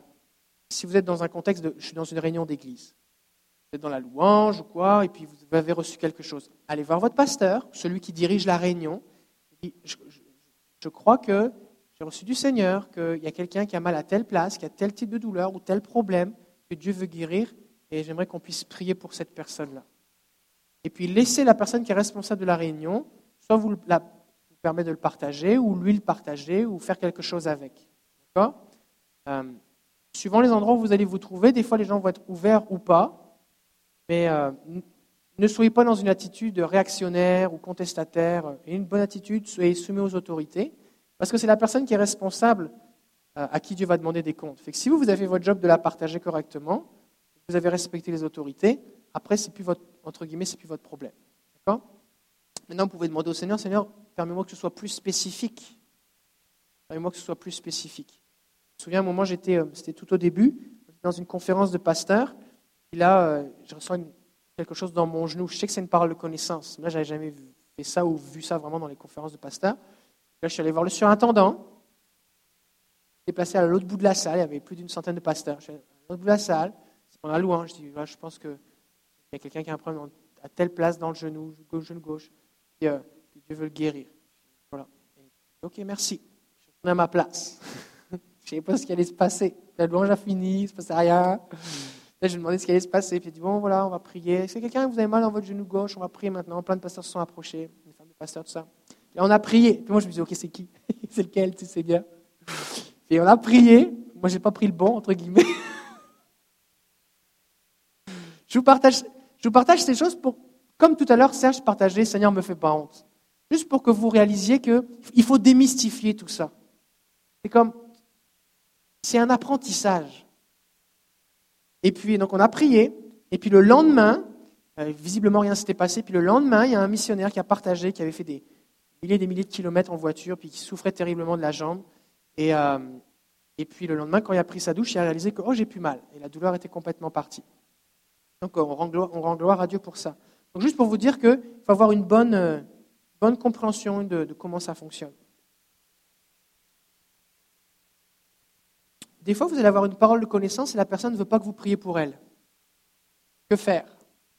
Speaker 1: si vous êtes dans un contexte de, je suis dans une réunion d'église, vous êtes dans la louange ou quoi, et puis vous avez reçu quelque chose, allez voir votre pasteur, celui qui dirige la réunion, et je, je crois que j'ai reçu du Seigneur, qu'il y a quelqu'un qui a mal à telle place, qui a tel type de douleur ou tel problème que Dieu veut guérir, et j'aimerais qu'on puisse prier pour cette personne-là. Et puis laissez la personne qui est responsable de la réunion, soit vous la permet de le partager, ou lui le partager, ou faire quelque chose avec. Euh, Suivant les endroits où vous allez vous trouver, des fois les gens vont être ouverts ou pas, mais euh, ne soyez pas dans une attitude réactionnaire ou contestataire, une bonne attitude, soyez soumis aux autorités, parce que c'est la personne qui est responsable euh, à qui Dieu va demander des comptes. Si vous, vous avez votre job de la partager correctement, vous avez respecté les autorités, après, c'est plus votre, entre guillemets, c'est plus votre problème. Maintenant, vous pouvez demander au Seigneur, Seigneur, permets-moi que ce soit plus spécifique. Permets-moi que ce soit plus spécifique. Je me souviens, un moment, j'étais, euh, c'était tout au début, dans une conférence de pasteur. Et là, euh, je une quelque chose dans mon genou. Je sais que c'est une parole de connaissance. Là, j'avais jamais fait ça ou vu ça vraiment dans les conférences de pasteurs. Là, je suis allé voir le surintendant. Déplacé à l'autre bout de la salle. Il y avait plus d'une centaine de pasteurs. Je suis allé à l'autre bout de la salle. C'est pendant la louange. Je dis, je pense qu'il y a quelqu'un qui a un problème à telle place dans le genou, gauche, genou gauche. Et, euh, Dieu veut le guérir. Voilà. Ok, merci. Je suis à ma place. je ne savais pas ce qui allait se passer. La louange a fini, il ne se passait rien. Là, je lui demandais ce qui allait se passer. Puis il dit Bon, voilà, on va prier. Est-ce que quelqu'un, vous avez mal dans votre genou gauche? On va prier maintenant. Plein de pasteurs se sont approchés, des femmes de pasteurs, tout ça. Et on a prié. Puis moi, je me dis Ok, c'est qui? C'est lequel? Tu sais bien. Et on a prié. Moi, je n'ai pas pris le bon, entre guillemets. je, vous partage, je vous partage ces choses pour, comme tout à l'heure, Serge partageait Seigneur, ne me fais pas honte. Juste pour que vous réalisiez qu'il faut démystifier tout ça. C'est comme. C'est un apprentissage. Et puis, donc, on a prié. Et puis, le lendemain, euh, visiblement, rien s'était passé. Puis, le lendemain, il y a un missionnaire qui a partagé, qui avait fait des milliers et des milliers de kilomètres en voiture, puis qui souffrait terriblement de la jambe. Et, euh, et puis, le lendemain, quand il a pris sa douche, il a réalisé que, oh, j'ai plus mal. Et la douleur était complètement partie. Donc, on rend gloire, on rend gloire à Dieu pour ça. Donc, juste pour vous dire qu'il faut avoir une bonne, euh, bonne compréhension de, comment ça fonctionne. Des fois, vous allez avoir une parole de connaissance et la personne ne veut pas que vous priez pour elle. Que faire?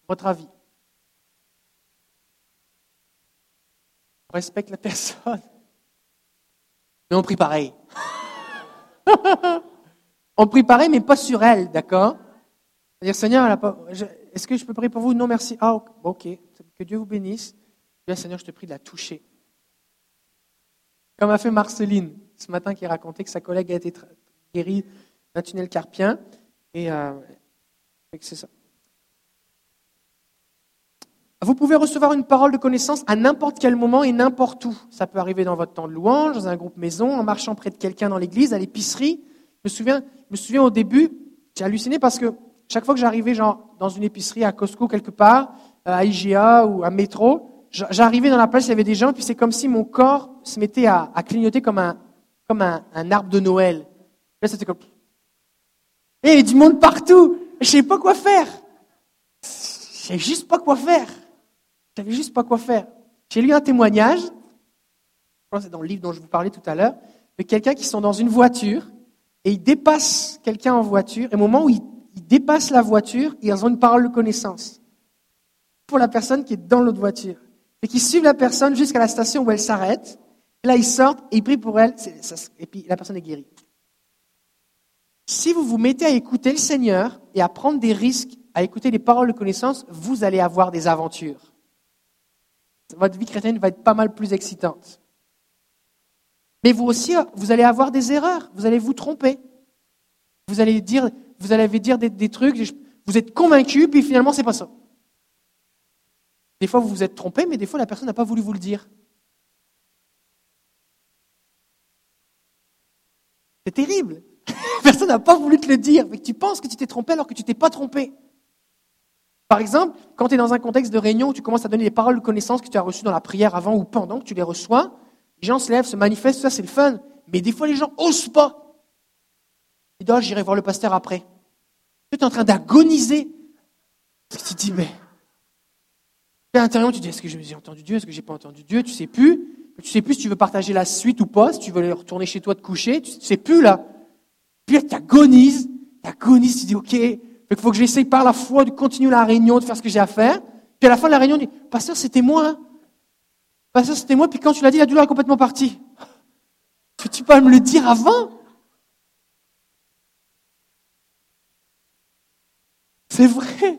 Speaker 1: Votre avis? On respecte la personne. Mais on prie pareil. on prie pareil, mais pas sur elle, d'accord? C'est-à-dire, Seigneur, est-ce que je peux prier pour vous? Non, merci. Ah, ok. Que Dieu vous bénisse. Seigneur, je te prie de la toucher. Comme a fait Marceline ce matin qui racontait que sa collègue a été guéri d'un tunnel carpien. Et, euh, c'est ça. Vous pouvez recevoir une parole de connaissance à n'importe quel moment et n'importe où. Ça peut arriver dans votre temps de louange, dans un groupe maison, en marchant près de quelqu'un dans l'église, à l'épicerie. Je me souviens, je me souviens au début, j'ai halluciné parce que chaque fois que j'arrivais dans une épicerie à Costco quelque part, euh, à IGA ou à métro, j'arrivais dans la place, il y avait des gens, puis c'est comme si mon corps se mettait à, clignoter comme un, comme un, arbre de Noël. Là, c'était comme. Et il y avait du monde partout. Je ne savais pas quoi faire. Je savais juste pas quoi faire. Je savais juste pas quoi faire. J'ai lu un témoignage, je pense que c'est dans le livre dont je vous parlais tout à l'heure, de quelqu'un qui sont dans une voiture et il dépasse quelqu'un en voiture. Et au moment où il, dépasse la voiture, ils ont une parole de connaissance pour la personne qui est dans l'autre voiture. Et qui suivent la personne jusqu'à la station où elle s'arrête. Là, ils sortent et ils prient pour elle. Et puis la personne est guérie. Si vous vous mettez à écouter le Seigneur et à prendre des risques, à écouter les paroles de connaissance, vous allez avoir des aventures. Votre vie chrétienne va être pas mal plus excitante. Mais vous aussi, vous allez avoir des erreurs, vous allez vous tromper. Vous allez dire, vous allez dire des, trucs, vous êtes convaincu, puis finalement, c'est pas ça. Des fois, vous vous êtes trompé, mais des fois, la personne n'a pas voulu vous le dire. C'est terrible. Personne n'a pas voulu te le dire, mais tu penses que tu t'es trompé alors que tu t'es pas trompé. Par exemple, quand tu es dans un contexte de réunion tu commences à donner les paroles de connaissance que tu as reçues dans la prière avant ou pendant que tu les reçois, les gens se lèvent, se manifestent, ça c'est le fun. Mais des fois, les gens osent pas. Ils disent, oh, j'irai voir le pasteur après. Tu es en train d'agoniser. Tu te dis, mais. À l'intérieur, tu dis, est-ce que j'ai entendu Dieu Est-ce que j'ai pas entendu Dieu? Tu sais plus. Tu sais plus si tu veux partager la suite ou pas, si tu veux retourner chez toi te coucher. Tu sais plus là. Puis tu agonises, tu agonises, tu dis, OK, il faut que j'essaye par la foi de continuer la réunion, de faire ce que j'ai à faire. Puis à la fin de la réunion, on dit, Pasteur, c'était moi. Hein. Pasteur, c'était moi. Puis quand tu l'as dit, la douleur est complètement partie. Tu peux me le dire avant? C'est vrai.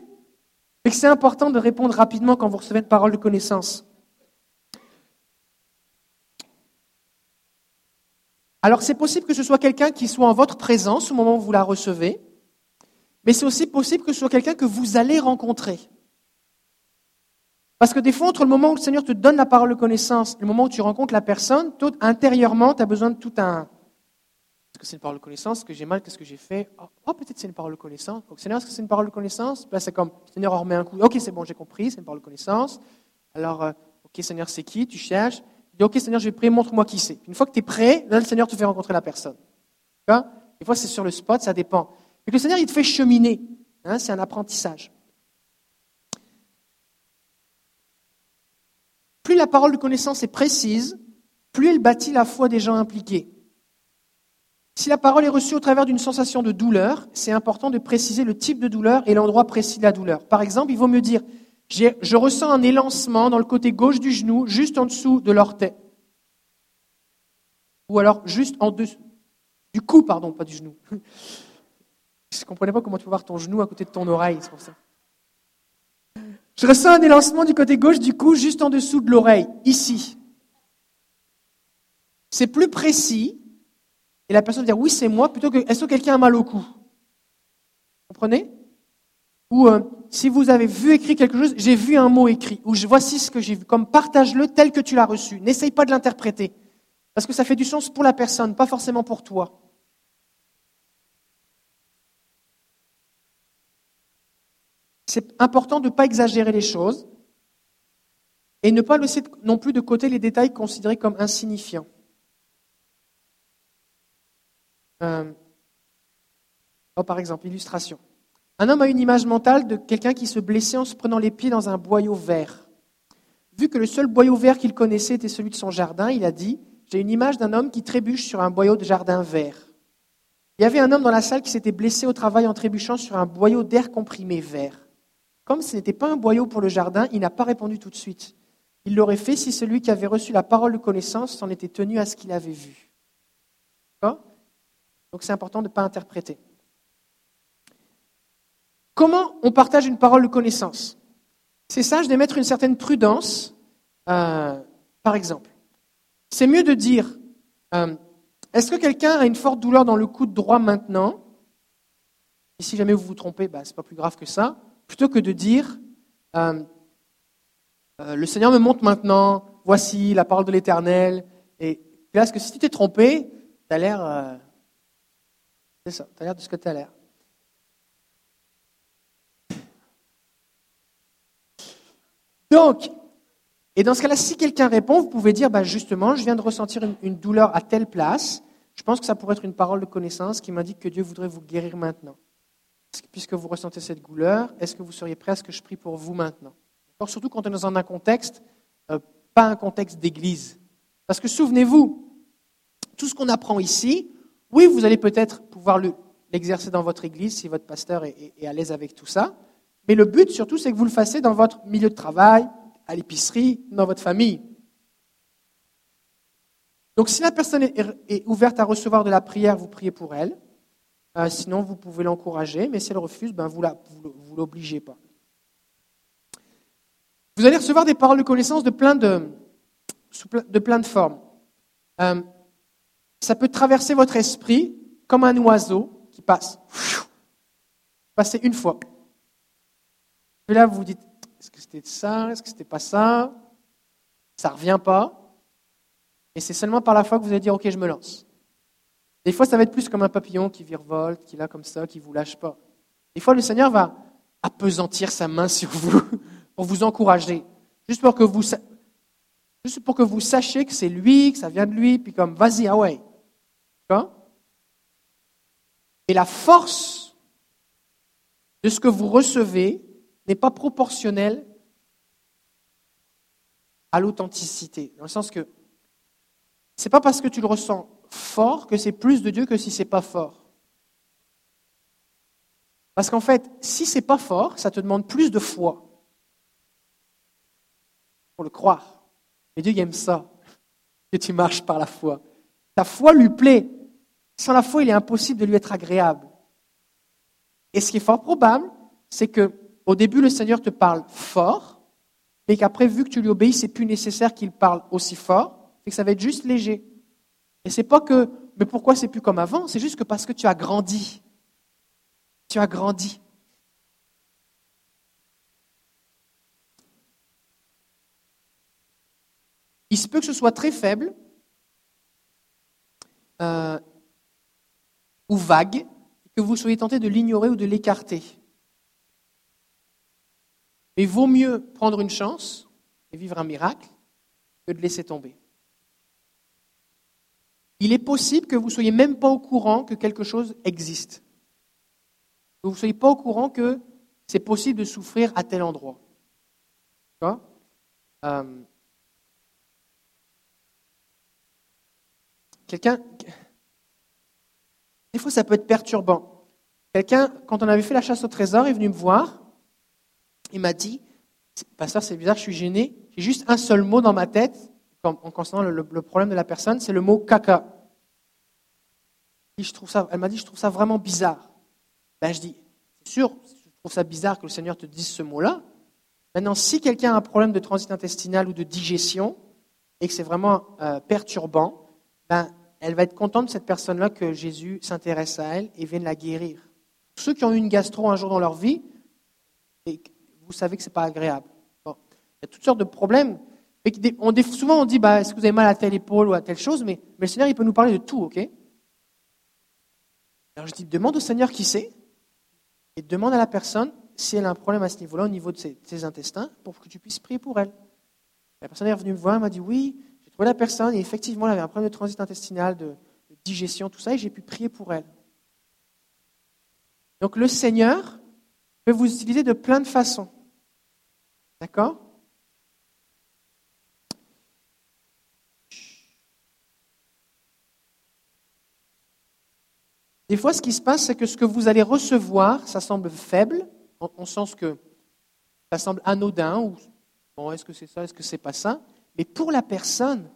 Speaker 1: C'est important de répondre rapidement quand vous recevez une parole de connaissance. Alors c'est possible que ce soit quelqu'un qui soit en votre présence au moment où vous la recevez, mais c'est aussi possible que ce soit quelqu'un que vous allez rencontrer. Parce que des fois, entre le moment où le Seigneur te donne la parole de connaissance et le moment où tu rencontres la personne, intérieurement, tu as besoin de tout un... Est-ce que c'est une parole de connaissance? Est-ce que j'ai mal? Qu'est-ce que j'ai fait? Oh, oh, peut-être c'est une parole de connaissance. Donc, Seigneur, est-ce que c'est une parole de connaissance? Là, c'est comme, Seigneur, on remet un coup. OK, c'est bon, j'ai compris, c'est une parole de connaissance. Alors, euh, OK, Seigneur, c'est qui? Tu cherches. OK, Seigneur, je vais prier, montre-moi qui c'est. Une fois que tu es prêt, là, le Seigneur te fait rencontrer la personne. Des fois, c'est sur le spot, ça dépend. Mais le Seigneur, il te fait cheminer. Hein, c'est un apprentissage. Plus la parole de connaissance est précise, plus elle bâtit la foi des gens impliqués. Si la parole est reçue au travers d'une sensation de douleur, c'est important de préciser le type de douleur et l'endroit précis de la douleur. Par exemple, il vaut mieux dire je ressens un élancement dans le côté gauche du genou, juste en dessous de l'orteil. Ou alors juste en dessous du cou, pardon, pas du genou. Je ne comprenais pas comment tu peux voir ton genou à côté de ton oreille, c'est pour ça. Je ressens un élancement du côté gauche du cou, juste en dessous de l'oreille, ici. C'est plus précis, et la personne dire oui, c'est moi, plutôt que est-ce que quelqu'un a mal au cou? Comprenez? Ou euh, si vous avez vu écrit quelque chose, j'ai vu un mot écrit, ou voici ce que j'ai vu, comme partage-le tel que tu l'as reçu. N'essaye pas de l'interpréter, parce que ça fait du sens pour la personne, pas forcément pour toi. C'est important de ne pas exagérer les choses et ne pas laisser non plus de côté les détails considérés comme insignifiants. Euh, oh, par exemple, illustration. Un homme a une image mentale de quelqu'un qui se blessait en se prenant les pieds dans un boyau vert. Vu que le seul boyau vert qu'il connaissait était celui de son jardin, il a dit J'ai une image d'un homme qui trébuche sur un boyau de jardin vert. Il y avait un homme dans la salle qui s'était blessé au travail en trébuchant sur un boyau d'air comprimé vert. Comme ce n'était pas un boyau pour le jardin, il n'a pas répondu tout de suite. Il l'aurait fait si celui qui avait reçu la parole de connaissance s'en était tenu à ce qu'il avait vu. Donc c'est important de ne pas interpréter. Comment on partage une parole de connaissance? C'est sage de mettre une certaine prudence, euh, par exemple. C'est mieux de dire, euh, est-ce que quelqu'un a une forte douleur dans le coude droit maintenant? Et si jamais vous vous trompez, bah, ce n'est pas plus grave que ça. Plutôt que de dire, euh, le Seigneur me montre maintenant, voici la parole de l'Éternel. Et est-ce que si tu t'es trompé, tu l'air c'est ça, tu as l'air de ce que tu as l'air. Donc, et dans ce cas-là, si quelqu'un répond, vous pouvez dire, bah justement, je viens de ressentir une, douleur à telle place. Je pense que ça pourrait être une parole de connaissance qui m'indique que Dieu voudrait vous guérir maintenant. Puisque vous ressentez cette douleur, est-ce que vous seriez prêt à ce que je prie pour vous maintenant? Surtout quand on est dans un contexte, euh, pas un contexte d'église. Parce que souvenez-vous, tout ce qu'on apprend ici, oui, vous allez peut-être pouvoir l'exercer dans votre église si votre pasteur est, à l'aise avec tout ça. Mais le but surtout, c'est que vous le fassiez dans votre milieu de travail, à l'épicerie, dans votre famille. Donc si la personne est, ouverte à recevoir de la prière, vous priez pour elle. Euh, sinon, vous pouvez l'encourager, mais si elle refuse, ben, vous ne l'obligez pas. Vous allez recevoir des paroles de connaissance de plein de, formes. Euh, ça peut traverser votre esprit comme un oiseau qui passe. Passer une fois. Et là, vous vous dites, est-ce que c'était ça? Est-ce que c'était pas ça? Ça revient pas. Et c'est seulement par la foi que vous allez dire, ok, je me lance. Des fois, ça va être plus comme un papillon qui virevolte, qui là comme ça, qui vous lâche pas. Des fois, le Seigneur va appesantir sa main sur vous pour vous encourager, juste pour que vous, juste pour que vous sachiez que c'est lui, que ça vient de lui, puis comme, vas-y, ah ouais, et la force de ce que vous recevez n'est pas proportionnelle à l'authenticité. Dans le sens que ce n'est pas parce que tu le ressens fort que c'est plus de Dieu que si ce n'est pas fort. Parce qu'en fait, si ce n'est pas fort, ça te demande plus de foi pour le croire. Et Dieu aime ça, que tu marches par la foi. Ta foi lui plaît. Sans la foi, il est impossible de lui être agréable. Et ce qui est fort probable, c'est que au début, le Seigneur te parle fort, mais qu'après, vu que tu lui obéis, c'est plus nécessaire qu'il parle aussi fort, et que ça va être juste léger. Et c'est pas que, mais pourquoi c'est plus comme avant? C'est juste que parce que tu as grandi. Tu as grandi. Il se peut que ce soit très faible, euh, ou vague, que vous soyez tenté de l'ignorer ou de l'écarter. Mais il vaut mieux prendre une chance et vivre un miracle que de laisser tomber. Il est possible que vous ne soyez même pas au courant que quelque chose existe. Que vous ne soyez pas au courant que c'est possible de souffrir à tel endroit. Euh, quelqu'un. Des fois, ça peut être perturbant. Quelqu'un, quand on avait fait la chasse au trésor, est venu me voir. Il m'a dit Pasteur, c'est bizarre, je suis gêné. J'ai juste un seul mot dans ma tête en concernant le, problème de la personne c'est le mot caca. Et je trouve ça, elle m'a dit Je trouve ça vraiment bizarre. Ben, je dis C'est sûr, je trouve ça bizarre que le Seigneur te dise ce mot-là. Maintenant, si quelqu'un a un problème de transit intestinal ou de digestion et que c'est vraiment euh, perturbant, ben, elle va être contente de cette personne-là que Jésus s'intéresse à elle et vienne la guérir. Ceux qui ont eu une gastro un jour dans leur vie, et vous savez que ce n'est pas agréable. il y a toutes sortes de problèmes. On, souvent, on dit bah, est-ce que vous avez mal à telle épaule ou à telle chose mais, le Seigneur, il peut nous parler de tout, ok? Alors je dis demande au Seigneur qui c'est et demande à la personne si elle a un problème à ce niveau-là, au niveau de ses, intestins, pour que tu puisses prier pour elle. La personne est revenue me voir, m'a dit oui, la personne effectivement, elle avait un problème de transit intestinal, de, digestion, tout ça, et j'ai pu prier pour elle. Donc le Seigneur peut vous utiliser de plein de façons. D'accord? Des fois, ce qui se passe, c'est que ce que vous allez recevoir, ça semble faible, en, sens que ça semble anodin, ou bon, est-ce que c'est ça, est-ce que c'est pas ça? Mais pour la personne,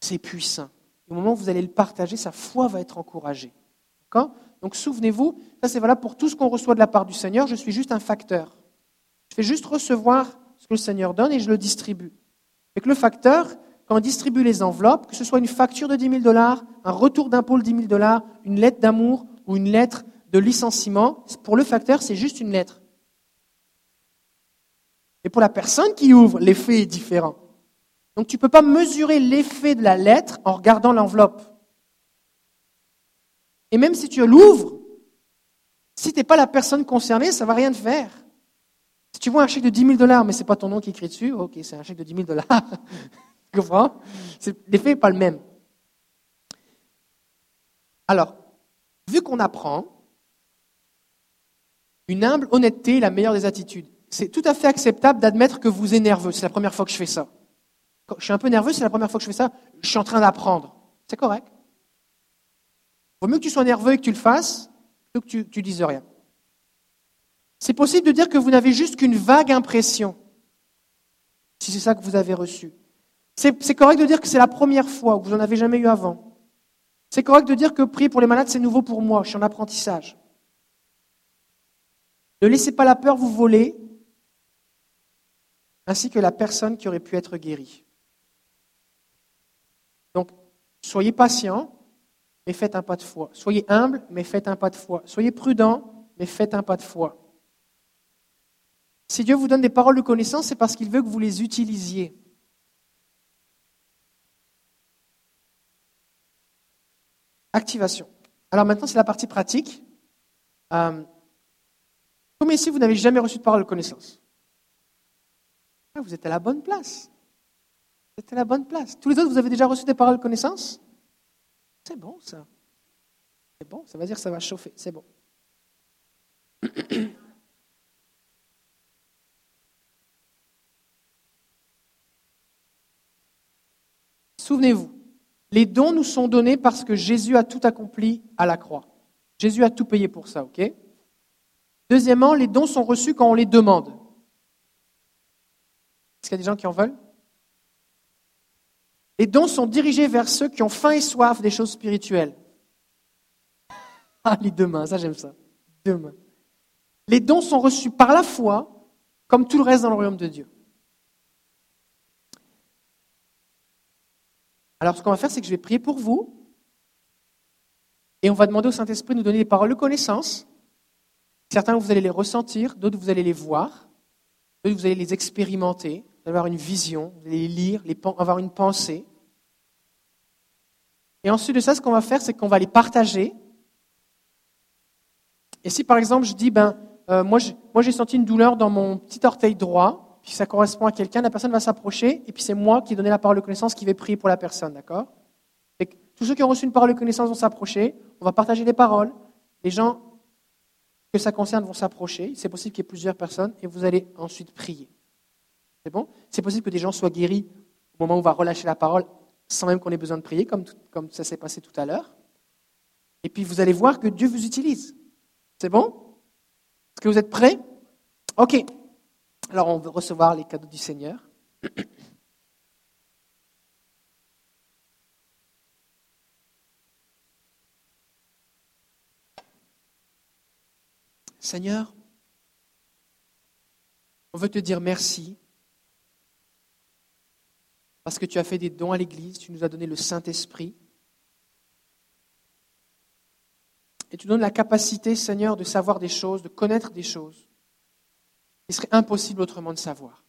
Speaker 1: c'est puissant. Au moment où vous allez le partager, sa foi va être encouragée. Donc souvenez-vous, ça c'est pour tout ce qu'on reçoit de la part du Seigneur, je suis juste un facteur. Je fais juste recevoir ce que le Seigneur donne et je le distribue. Que le facteur, quand on distribue les enveloppes, que ce soit une facture de 10 000 dollars, un retour d'impôt de 10 000 dollars, une lettre d'amour ou une lettre de licenciement, pour le facteur, c'est juste une lettre. Et pour la personne qui ouvre, l'effet est différent. Donc tu ne peux pas mesurer l'effet de la lettre en regardant l'enveloppe. Et même si tu l'ouvres, si tu n'es pas la personne concernée, ça ne va rien te faire. Si tu vois un chèque de 10 000 dollars, mais ce n'est pas ton nom qui écrit dessus, ok, c'est un chèque de 10 000 dollars. tu comprends? L'effet n'est pas le même. Alors, vu qu'on apprend, une humble honnêteté est la meilleure des attitudes. C'est tout à fait acceptable d'admettre que vous êtes nerveux. C'est la première fois que je fais ça. Je suis un peu nerveux, c'est la première fois que je fais ça. Je suis en train d'apprendre. C'est correct. Il vaut mieux que tu sois nerveux et que tu le fasses plutôt que tu, ne dises rien. C'est possible de dire que vous n'avez juste qu'une vague impression, si c'est ça que vous avez reçu. C'est correct de dire que c'est la première fois, que vous n'en avez jamais eu avant. C'est correct de dire que prier pour les malades, c'est nouveau pour moi, je suis en apprentissage. Ne laissez pas la peur vous voler, ainsi que la personne qui aurait pu être guérie. Donc, soyez patient, mais faites un pas de foi. Soyez humble, mais faites un pas de foi. Soyez prudent, mais faites un pas de foi. Si Dieu vous donne des paroles de connaissance, c'est parce qu'il veut que vous les utilisiez. Activation. Alors maintenant, c'est la partie pratique. Euh, comme ici, vous n'avez jamais reçu de parole de connaissance ah, Vous êtes à la bonne place. À la bonne place. Tous les autres, vous avez déjà reçu des paroles de connaissance? C'est bon, ça. C'est bon, ça veut dire que ça va chauffer. C'est bon. Souvenez-vous, les dons nous sont donnés parce que Jésus a tout accompli à la croix. Jésus a tout payé pour ça, ok? Deuxièmement, les dons sont reçus quand on les demande. Est-ce qu'il y a des gens qui en veulent? Les dons sont dirigés vers ceux qui ont faim et soif des choses spirituelles. Ah, les deux mains, ça j'aime ça. Deux mains. Les dons sont reçus par la foi, comme tout le reste dans le royaume de Dieu. Alors ce qu'on va faire, c'est que je vais prier pour vous, et on va demander au Saint-Esprit de nous donner des paroles de connaissance Certains, vous allez les ressentir, d'autres, vous allez les voir, d'autres, vous allez les expérimenter, vous allez avoir une vision, vous allez les lire, avoir une pensée. Et ensuite de ça, ce qu'on va faire, c'est qu'on va les partager. Et si par exemple je dis, ben, euh, moi, j'ai senti une douleur dans mon petit orteil droit, puis ça correspond à quelqu'un, la personne va s'approcher, et puis c'est moi qui ai donné la parole de connaissance qui vais prier pour la personne, d'accord? Tous ceux qui ont reçu une parole de connaissance vont s'approcher, on va partager des paroles. Les gens que ça concerne vont s'approcher. C'est possible qu'il y ait plusieurs personnes et vous allez ensuite prier. C'est bon? C'est possible que des gens soient guéris au moment où on va relâcher la parole. Sans même qu'on ait besoin de prier, comme, ça s'est passé tout à l'heure. Et puis vous allez voir que Dieu vous utilise. C'est bon? Est-ce que vous êtes prêts? Ok. Alors on veut recevoir les cadeaux du Seigneur. Seigneur, on veut te dire merci parce que tu as fait des dons à l'Église, tu nous as donné le Saint-Esprit. Et tu donnes la capacité, Seigneur, de savoir des choses, de connaître des choses. Il serait impossible autrement de savoir.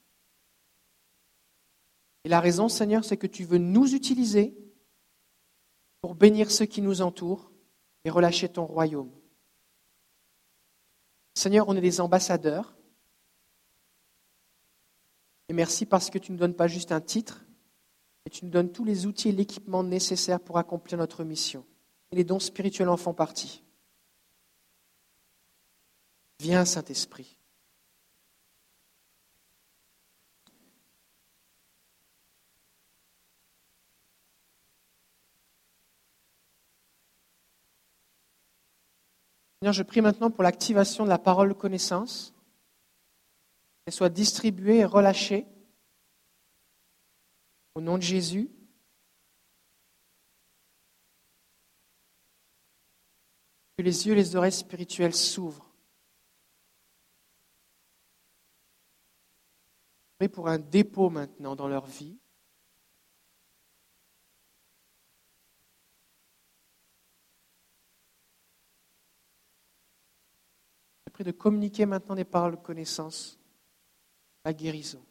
Speaker 1: Et la raison, Seigneur, c'est que tu veux nous utiliser pour bénir ceux qui nous entourent et relâcher ton royaume. Seigneur, on est des ambassadeurs. Et merci parce que tu ne nous donnes pas juste un titre, mais tu nous donnes tous les outils et l'équipement nécessaires pour accomplir notre mission. Et les dons spirituels en font partie. Viens, Saint-Esprit. Seigneur, je prie maintenant pour l'activation de la parole connaissance, qu'elle soit distribuée et relâchée au nom de Jésus. Que les yeux et les oreilles spirituelles s'ouvrent. Pour un dépôt maintenant dans leur vie. Je prie de communiquer maintenant des paroles de connaissance, la guérison.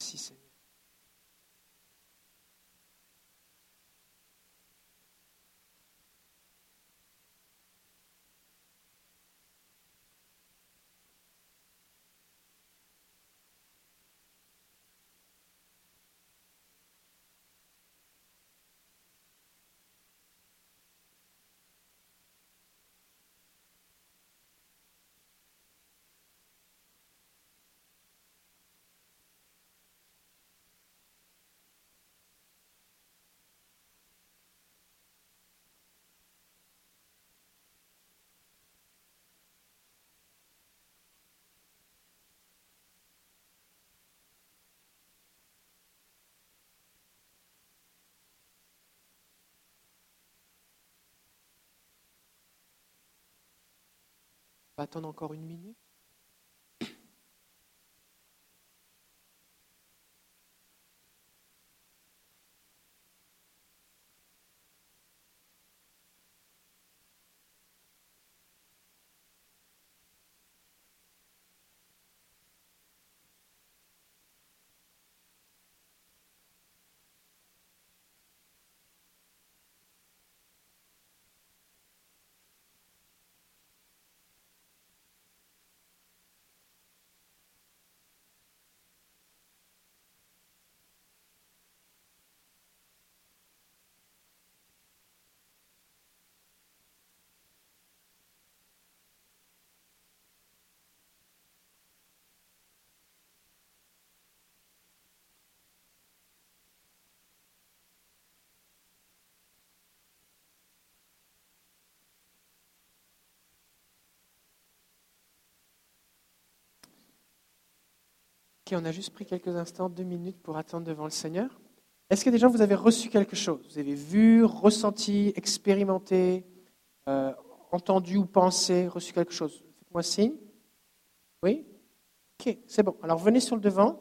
Speaker 1: Merci Seigneur. On va encore une minute. On a juste pris quelques instants, deux minutes pour attendre devant le Seigneur. Est-ce que déjà vous avez reçu quelque chose? Vous avez vu, ressenti, expérimenté, euh, entendu ou pensé, reçu quelque chose? Faites-moi signe. Oui? Ok, c'est bon. Alors venez sur le devant.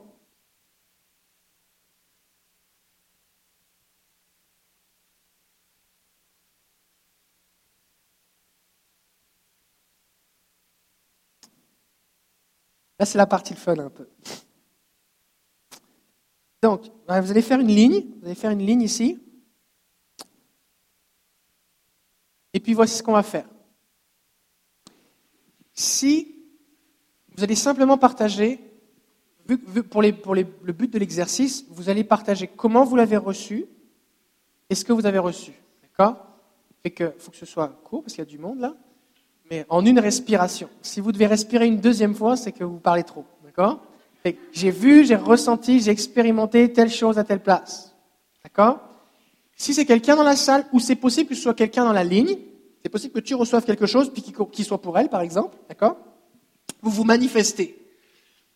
Speaker 1: Là, c'est la partie le fun un peu. Donc, vous allez faire une ligne. Vous allez faire une ligne ici. Et puis voici ce qu'on va faire. Si vous allez simplement partager, pour, le but de l'exercice, vous allez partager comment vous l'avez reçu et ce que vous avez reçu. D'accord? Faut que ce soit court parce qu'il y a du monde là, mais en une respiration. Si vous devez respirer une deuxième fois, c'est que vous parlez trop. D'accord? J'ai vu, j'ai ressenti, j'ai expérimenté telle chose à telle place. D'accord? Si c'est quelqu'un dans la salle, ou c'est possible que ce soit quelqu'un dans la ligne, c'est possible que tu reçoives quelque chose puis qu'il soit pour elle, par exemple. D'accord? Vous vous manifestez.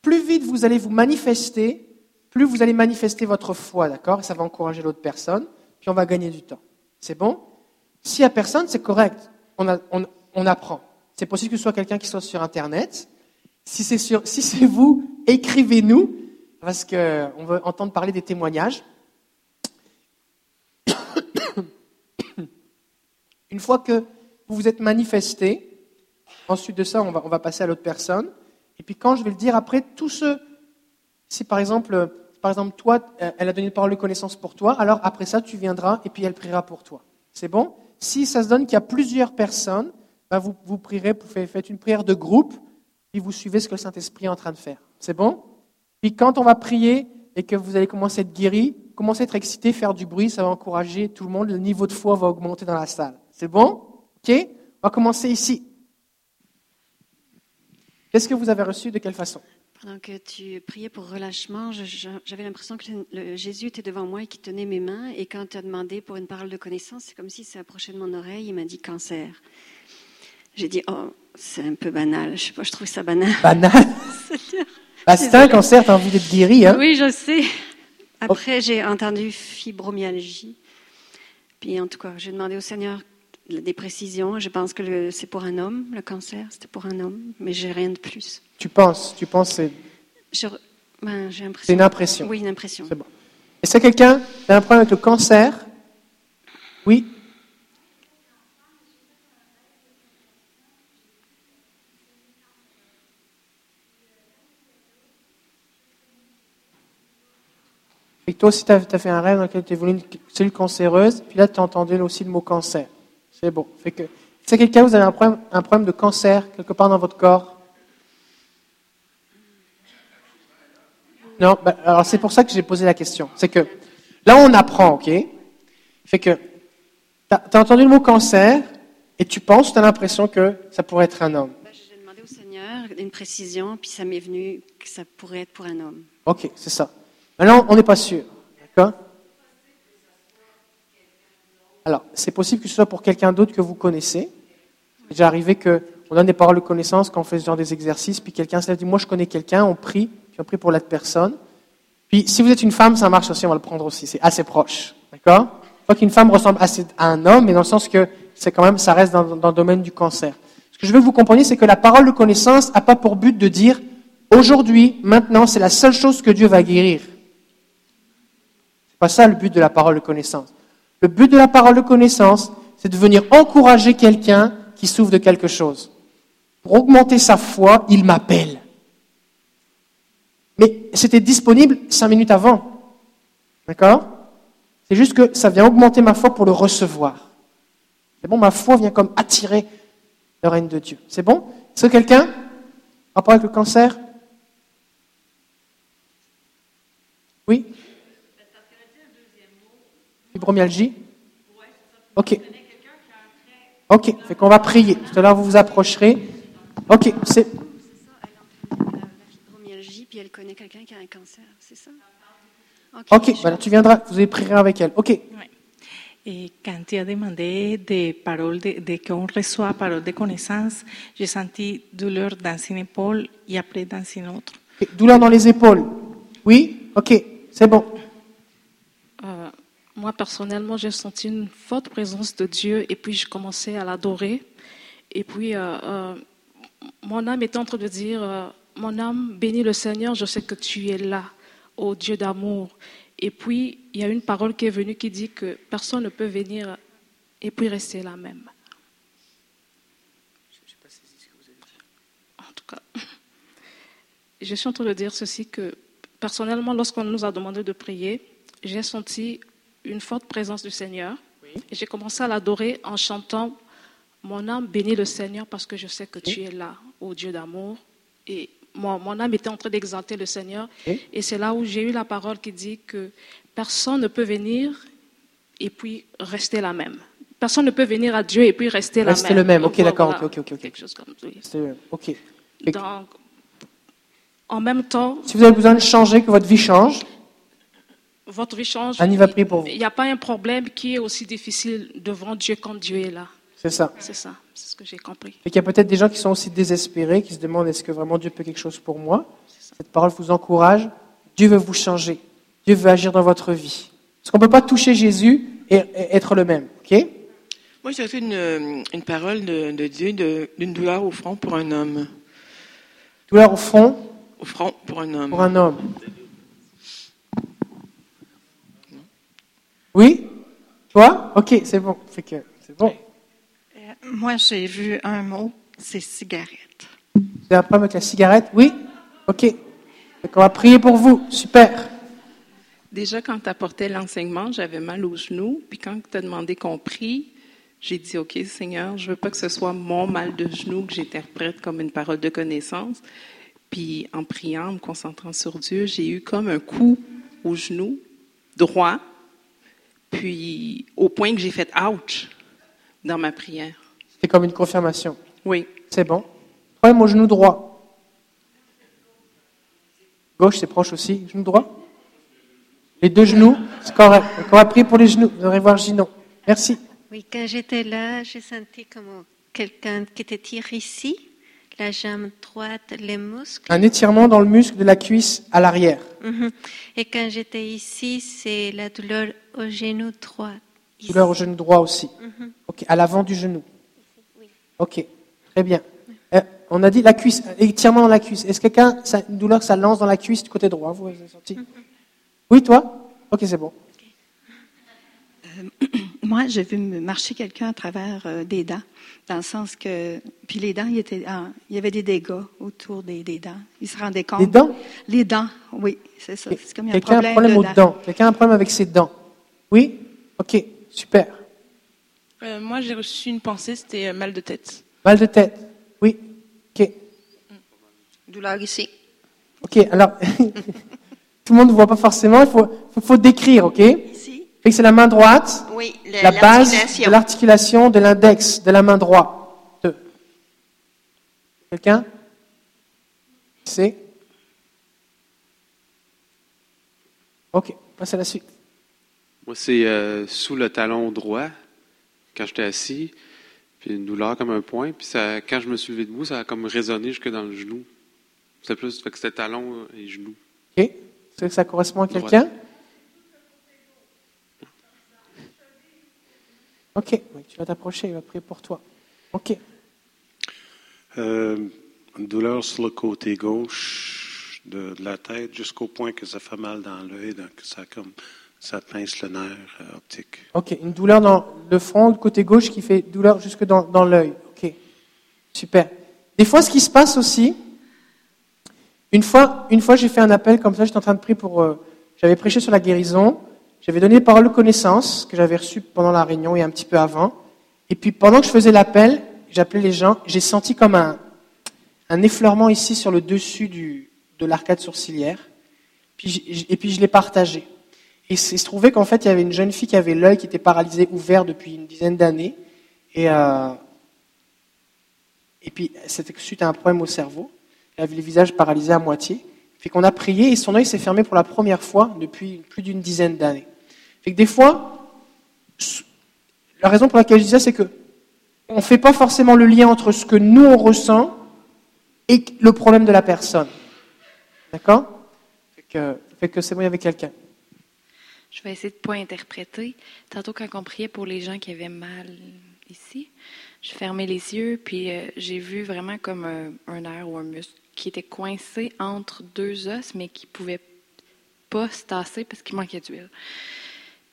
Speaker 1: Plus vite vous allez vous manifester, plus vous allez manifester votre foi, d'accord? Ça va encourager l'autre personne, puis on va gagner du temps. C'est bon? S'il n'y a personne, c'est correct. On- on apprend. C'est possible que ce soit quelqu'un qui soit sur Internet. Si c'est vous, écrivez-nous, parce qu'on veut entendre parler des témoignages. Une fois que vous vous êtes manifesté, ensuite de ça, on va, on va passer à l'autre personne. Et puis quand je vais le dire après, tous ceux, si par exemple, par exemple toi, euh, elle a donné une parole de connaissance pour toi, alors après ça, tu viendras et puis elle priera pour toi. C'est bon? Si ça se donne qu'il y a plusieurs personnes, ben vous, vous prierez, vous faites une prière de groupe, puis vous suivez ce que le Saint-Esprit est en train de faire. C'est bon? Puis quand on va prier et que vous allez commencer à être guéri, commencez à être excité, faire du bruit, ça va encourager tout le monde, le niveau de foi va augmenter dans la salle. C'est bon? Ok? On va commencer ici. Qu'est-ce que vous avez reçu De quelle façon?
Speaker 6: Pendant que tu priais pour relâchement, j'avais l'impression que le- Jésus était devant moi et qu'il tenait mes mains. Et quand tu as demandé pour une parole de connaissance, c'est comme si ça approchait de mon oreille. Il m'a dit cancer. J'ai dit, oh, c'est un peu banal. Je sais pas, je trouve ça banal.
Speaker 1: Banal? Bah, c'est un cancer, tu as envie d'être guéri. Hein
Speaker 6: Oui, je sais. Après, j'ai entendu fibromyalgie. Puis, en tout cas, j'ai demandé au Seigneur des précisions. Je pense que c'est pour un homme, le cancer, c'était pour un homme, mais j'ai rien de plus.
Speaker 1: Tu penses, tu penses, c'est
Speaker 6: Je- ben, j'ai
Speaker 1: c'est une impression.
Speaker 6: Oui, une impression.
Speaker 1: C'est bon. Est-ce que quelqu'un a un problème avec le cancer? Oui? Et toi aussi, tu as, fait un rêve dans lequel tu voulu une cellule cancéreuse, puis là, tu as entendu aussi le mot cancer. C'est bon. Fait que, si quelqu'un, vous avez un problème, un problème de cancer quelque part dans votre corps, Non, bah, alors c'est pour ça que j'ai posé la question. C'est que là, on apprend, ok? Fait que tu as, entendu le mot cancer et tu penses, tu as l'impression que ça pourrait être un homme.
Speaker 6: Ben, J'ai demandé au Seigneur une précision, puis ça m'est venu que ça pourrait être pour un homme.
Speaker 1: Ok, c'est ça. Maintenant, on n'est pas sûr. D'accord? Alors, c'est possible que ce soit pour quelqu'un d'autre que vous connaissez. C'est déjà arrivé qu'on donne des paroles de connaissance quand on fait ce des exercices, puis quelqu'un se lève et dit Moi, je connais quelqu'un, on prie, puis on prie pour l'autre personne. Puis, si vous êtes une femme, ça marche aussi, on va le prendre aussi. C'est assez proche. D'accord? Faut qu'une femme ressemble assez à un homme, mais dans le sens que c'est quand même, ça reste dans, dans le domaine du cancer. Ce que je veux que vous compreniez, c'est que la parole de connaissance n'a pas pour but de dire Aujourd'hui, maintenant, c'est la seule chose que Dieu va guérir. Pas ça le but de la parole de connaissance. Le but de la parole de connaissance, c'est de venir encourager quelqu'un qui souffre de quelque chose. Pour augmenter sa foi, il m'appelle. Mais c'était disponible cinq minutes avant. D'accord? C'est juste que ça vient augmenter ma foi pour le recevoir. C'est bon, ma foi vient comme attirer le règne de Dieu. C'est bon? Est-ce que quelqu'un Rapport avec le cancer? Oui? Fibromyalgie? Ok. Ok, fait qu'on va prier. Tout à l'heure, vous vous approcherez. Ok, c'est.
Speaker 6: C'est ça, elle a la fibromyalgie, puis elle connaît quelqu'un qui a un cancer, c'est ça?
Speaker 1: Ok,
Speaker 6: je-
Speaker 1: voilà, tu viendras, vous allez prier avec elle. Ok,
Speaker 7: Et quand tu as demandé des paroles, de, de qu'on reçoit parole de connaissance, j'ai senti douleur dans une épaule et après dans une autre.
Speaker 1: Douleur dans les épaules. Oui? Ok, c'est bon.
Speaker 8: Moi, personnellement, j'ai senti une forte présence de Dieu et puis je commençais à l'adorer. Et puis, euh, euh, mon âme était en train de dire, euh, mon âme, bénis le Seigneur, je sais que tu es là, ô Dieu d'amour. Et puis, il y a une parole qui est venue qui dit que personne ne peut venir et puis rester là même. En tout cas, je suis en train de dire ceci que personnellement, lorsqu'on nous a demandé de prier, j'ai senti une forte présence du Seigneur. Et j'ai commencé à l'adorer en chantant Mon âme bénit le Seigneur parce que je sais que tu es là, ô Dieu d'amour. Et mon, mon âme était en train d'exalter le Seigneur. Et c'est là où j'ai eu la parole qui dit que personne ne peut venir et puis rester la même. Personne ne peut venir à Dieu et puis rester la
Speaker 1: Rester
Speaker 8: même.
Speaker 1: le même. Ok,
Speaker 8: Voilà.
Speaker 1: d'accord. Ok, ok, ok, ok.
Speaker 8: Quelque chose comme ça. oui.
Speaker 1: C'est- Ok.
Speaker 8: Donc, en même temps,
Speaker 1: Si vous avez besoin de changer, que votre vie change,
Speaker 8: votre vie change.
Speaker 1: Annie va prier pour vous.
Speaker 8: Il n'y a pas un problème qui est aussi difficile devant Dieu quand Dieu est là.
Speaker 1: c'est ça.
Speaker 8: C'est ça, c'est ce que j'ai compris.
Speaker 1: Et qu'il y a peut-être des gens qui sont aussi désespérés, qui se demandent est-ce que vraiment Dieu peut quelque chose pour moi? Cette parole vous encourage. Dieu veut vous changer. Dieu veut agir dans votre vie. Parce qu'on ne peut pas toucher Jésus et, être le même. Ok?
Speaker 9: Moi, j'ai reçu une, euh, une parole de, de Dieu d'une douleur au front pour un homme.
Speaker 1: Douleur au front?
Speaker 9: Au front pour un homme.
Speaker 1: pour un homme. Oui? Toi Ok, c'est bon. Fait que c'est bon.
Speaker 4: Euh, Moi, j'ai vu un mot, c'est cigarette.
Speaker 1: Avez un problème avec la cigarette? Oui? Ok. Donc on va prier pour vous. Super.
Speaker 3: Déjà, quand tu apportais l'enseignement, j'avais mal aux genoux. Puis quand tu as demandé qu'on prie, j'ai dit, OK, Seigneur, je veux pas que ce soit mon mal de genoux que j'interprète comme une parole de connaissance. Puis en priant, en me concentrant sur Dieu, j'ai eu comme un coup au genou droit. Puis au point que j'ai fait ouch dans ma prière.
Speaker 1: C'est comme une confirmation.
Speaker 3: Oui.
Speaker 1: C'est bon? Problème au genou droit. Gauche, c'est proche aussi. Genou droit? Les deux genoux, c'est correct. Donc, on va prier pour les genoux. Vous allez voir Gino. Merci.
Speaker 10: Oui, quand j'étais là, j'ai senti comme quelqu'un qui te tire ici, la jambe droite, les muscles.
Speaker 1: Un étirement dans le muscle de la cuisse à l'arrière.
Speaker 10: Mhm. Et quand j'étais ici, c'est la douleur au genou droit. Ici.
Speaker 1: Douleur au genou droit aussi.
Speaker 10: Mhm.
Speaker 1: Ok, à l'avant du genou. Ok, très bien. Euh, on a dit la cuisse, euh, étirement dans la cuisse. Est-ce que quelqu'un, ça- une douleur, ça lance dans la cuisse du côté droit Vous avez senti? Oui, toi? Ok, c'est bon.
Speaker 11: Moi, j'ai vu marcher quelqu'un à travers euh, des dents, dans le sens que, puis les dents, il, était, ah, il y avait des dégâts autour des, des dents. Il se rendait compte.
Speaker 1: Les dents?
Speaker 11: Les dents, oui, c'est ça. C'est comme il y a un
Speaker 1: Quelqu'un a un
Speaker 11: problème,
Speaker 1: aux
Speaker 11: de
Speaker 1: dents. Quelqu'un a un problème avec ses dents Oui? Ok, super.
Speaker 12: Euh, moi, j'ai reçu une pensée, c'était euh, mal de tête.
Speaker 1: Mal de tête Oui Ok.
Speaker 12: Douleur ici.
Speaker 1: Ok, alors, tout le monde ne voit pas forcément, il faut, faut, faut décrire, ok? C'est la main droite,
Speaker 12: Oui, le-
Speaker 1: la base de l'articulation de l'index de la main droite. Quelqu'un? C'est? Ok, passe à la suite.
Speaker 13: Moi, c'est euh, sous le talon droit, quand j'étais assis, puis une douleur comme un point. Puis ça, quand je me suis levé debout, ça a comme résonné jusque dans le genou. C'est plus, fait que c'était talon et genou.
Speaker 1: Ok, que ça correspond à quelqu'un? Ok, oui, tu vas t'approcher, il va prier pour toi. Ok,
Speaker 14: Euh, une douleur sur le côté gauche de, de la tête jusqu'au point que ça fait mal dans l'œil, donc ça comme ça pince le nerf euh, optique.
Speaker 1: ok, une douleur dans le front, le côté gauche qui fait douleur jusque dans, dans l'œil. Ok, super. Des fois, ce qui se passe aussi, une fois, une fois j'ai fait un appel comme ça, j'étais en train de prier pour. euh, j'avais prêché sur la guérison, j'avais donné paroles de connaissance que j'avais reçues pendant la réunion et un petit peu avant. Et puis pendant que je faisais l'appel, j'appelais les gens, j'ai senti comme un, un effleurement ici sur le dessus de l'arcade sourcilière. Et puis je l'ai partagé. Et il se trouvait qu'en fait, il y avait une jeune fille qui avait l'œil qui était paralysé ouvert depuis une dizaine d'années. Et, euh, puis, c'était suite à un problème au cerveau. Elle avait le visage paralysé à moitié. Fait qu'on a prié et son œil s'est fermé pour la première fois depuis plus d'une dizaine d'années. Fait que des fois, la raison pour laquelle je dis ça, c'est que on ne fait pas forcément le lien entre ce que nous on ressent et le problème de la personne. D'accord? Fait que, que c'est y avait quelqu'un.
Speaker 15: Je vais essayer de ne pas interpréter. Tantôt, quand on priait pour les gens qui avaient mal ici, je fermais les yeux, puis euh, j'ai vu vraiment comme un, un nerf ou un muscle qui était coincé entre deux os, mais qui ne pouvait pas se tasser parce qu'il manquait d'huile.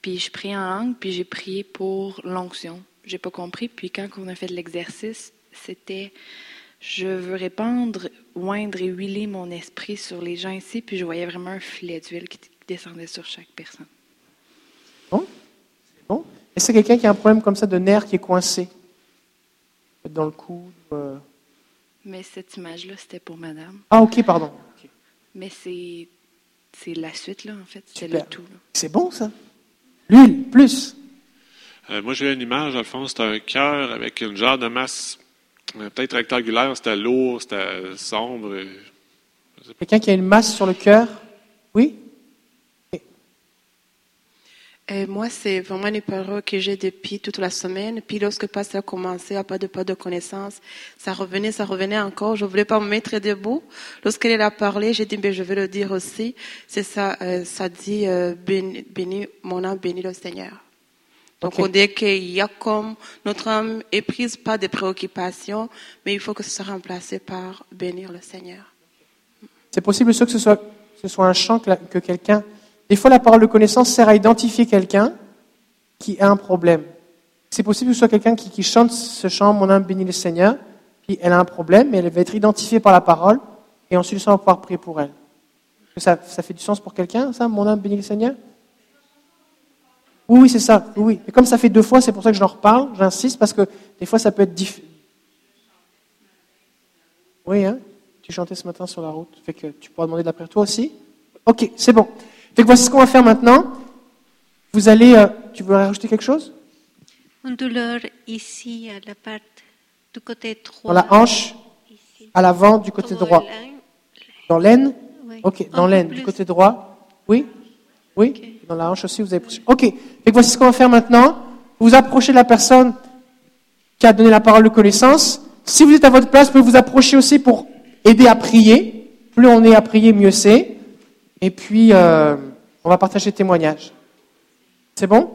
Speaker 15: Puis je priais en langue, puis j'ai prié pour l'onction. J'ai pas compris. Puis quand on a fait de l'exercice, c'était je veux répandre, oindre et huiler mon esprit sur les gens ici, puis je voyais vraiment un filet d'huile qui descendait sur chaque personne.
Speaker 1: Bon Bon Est-ce que quelqu'un qui a un problème comme ça de nerf qui est coincé? Dans le coude ou, euh,
Speaker 15: Mais cette image-là, c'était pour madame.
Speaker 1: Ah, ok, pardon.
Speaker 15: Mais c'est c'est la suite, là, en fait. C'est le tout. là.
Speaker 1: C'est bon, ça. L'huile, plus.
Speaker 16: Euh, moi, j'ai une image, dans le fond, c'était un cœur avec une genre de masse, euh, peut-être rectangulaire, c'était lourd, c'était sombre. et-
Speaker 1: Quelqu'un qui a une masse sur le cœur? Oui?
Speaker 2: Et moi, c'est vraiment une peur que j'ai depuis toute la semaine. Puis lorsque le pasteur a commencé à pas de pas de connaissance, ça revenait, ça revenait encore. Je voulais pas me mettre debout. Lorsqu'elle a parlé, j'ai dit, mais je vais le dire aussi. C'est ça, euh, ça dit, euh, béni, béni- mon âme bénit le Seigneur. Donc on dit qu'il y a comme notre âme est prise par des préoccupations, mais il faut que ce soit remplacé par bénir le Seigneur.
Speaker 1: C'est possible que ce soit, que ce soit un chant que quelqu'un. Des fois, la parole de connaissance sert à identifier quelqu'un qui a un problème. C'est possible que ce soit quelqu'un qui, chante ce chant, Mon âme bénit le Seigneur, puis elle a un problème, mais elle va être identifiée par la parole, et ensuite on va pouvoir prier pour elle. Ça, ça fait du sens pour quelqu'un, ça, Mon âme bénit le Seigneur? Oui, oui, c'est ça. Oui. Et comme ça fait deux fois, c'est pour ça que je leur reparle, j'insiste, parce que des fois, ça peut être difficile. Oui, hein? Tu chantais ce matin sur la route. Fait que tu pourras demander de la prière toi aussi. Ok, c'est bon. Voici ce qu'on va faire maintenant. Vous allez. euh, tu veux rajouter quelque chose?
Speaker 10: Une douleur ici, à la part du côté droit.
Speaker 1: Dans la hanche, à l'avant, du côté droit. Dans l'aine?
Speaker 10: Oui.
Speaker 1: Ok, dans l'aine, du côté droit. Oui? Oui? Dans la hanche aussi, vous avez poussé. Ok, voici ce qu'on va faire maintenant. Vous vous approchez de la personne qui a donné la parole de connaissance. Si vous êtes à votre place, vous pouvez vous approcher aussi pour aider à prier. Plus on est à prier, mieux c'est. Et puis, euh, on va partager le témoignage. C'est bon?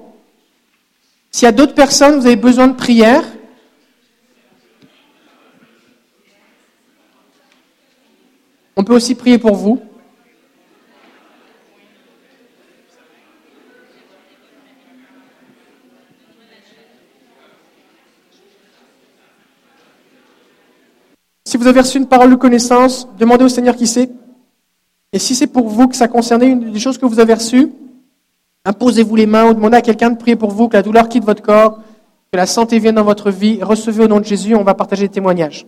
Speaker 1: S'il y a d'autres personnes, vous avez besoin de prière, on peut aussi prier pour vous. Si vous avez reçu une parole de connaissance, demandez au Seigneur qui c'est. Et si c'est pour vous que ça concernait une des choses que vous avez reçues, imposez-vous les mains ou demandez à quelqu'un de prier pour vous, que la douleur quitte votre corps, que la santé vienne dans votre vie. Recevez au nom de Jésus, on va partager des témoignages.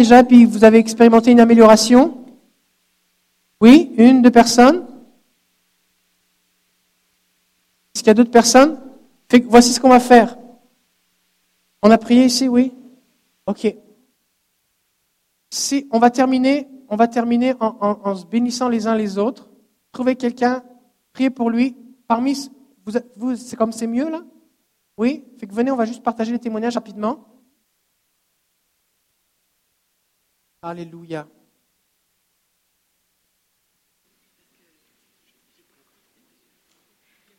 Speaker 1: Déjà, puis vous avez expérimenté une amélioration? Oui? Une, deux personnes? Est-ce qu'il y a d'autres personnes? Voici ce qu'on va faire. On a prié ici, oui? Ok. Si, on va terminer, on va terminer en, se bénissant les uns les autres. Trouvez quelqu'un, priez pour lui. Parmi, vous, vous c'est comme c'est mieux là? Oui? Fait que venez, on va juste partager les témoignages rapidement. Alléluia.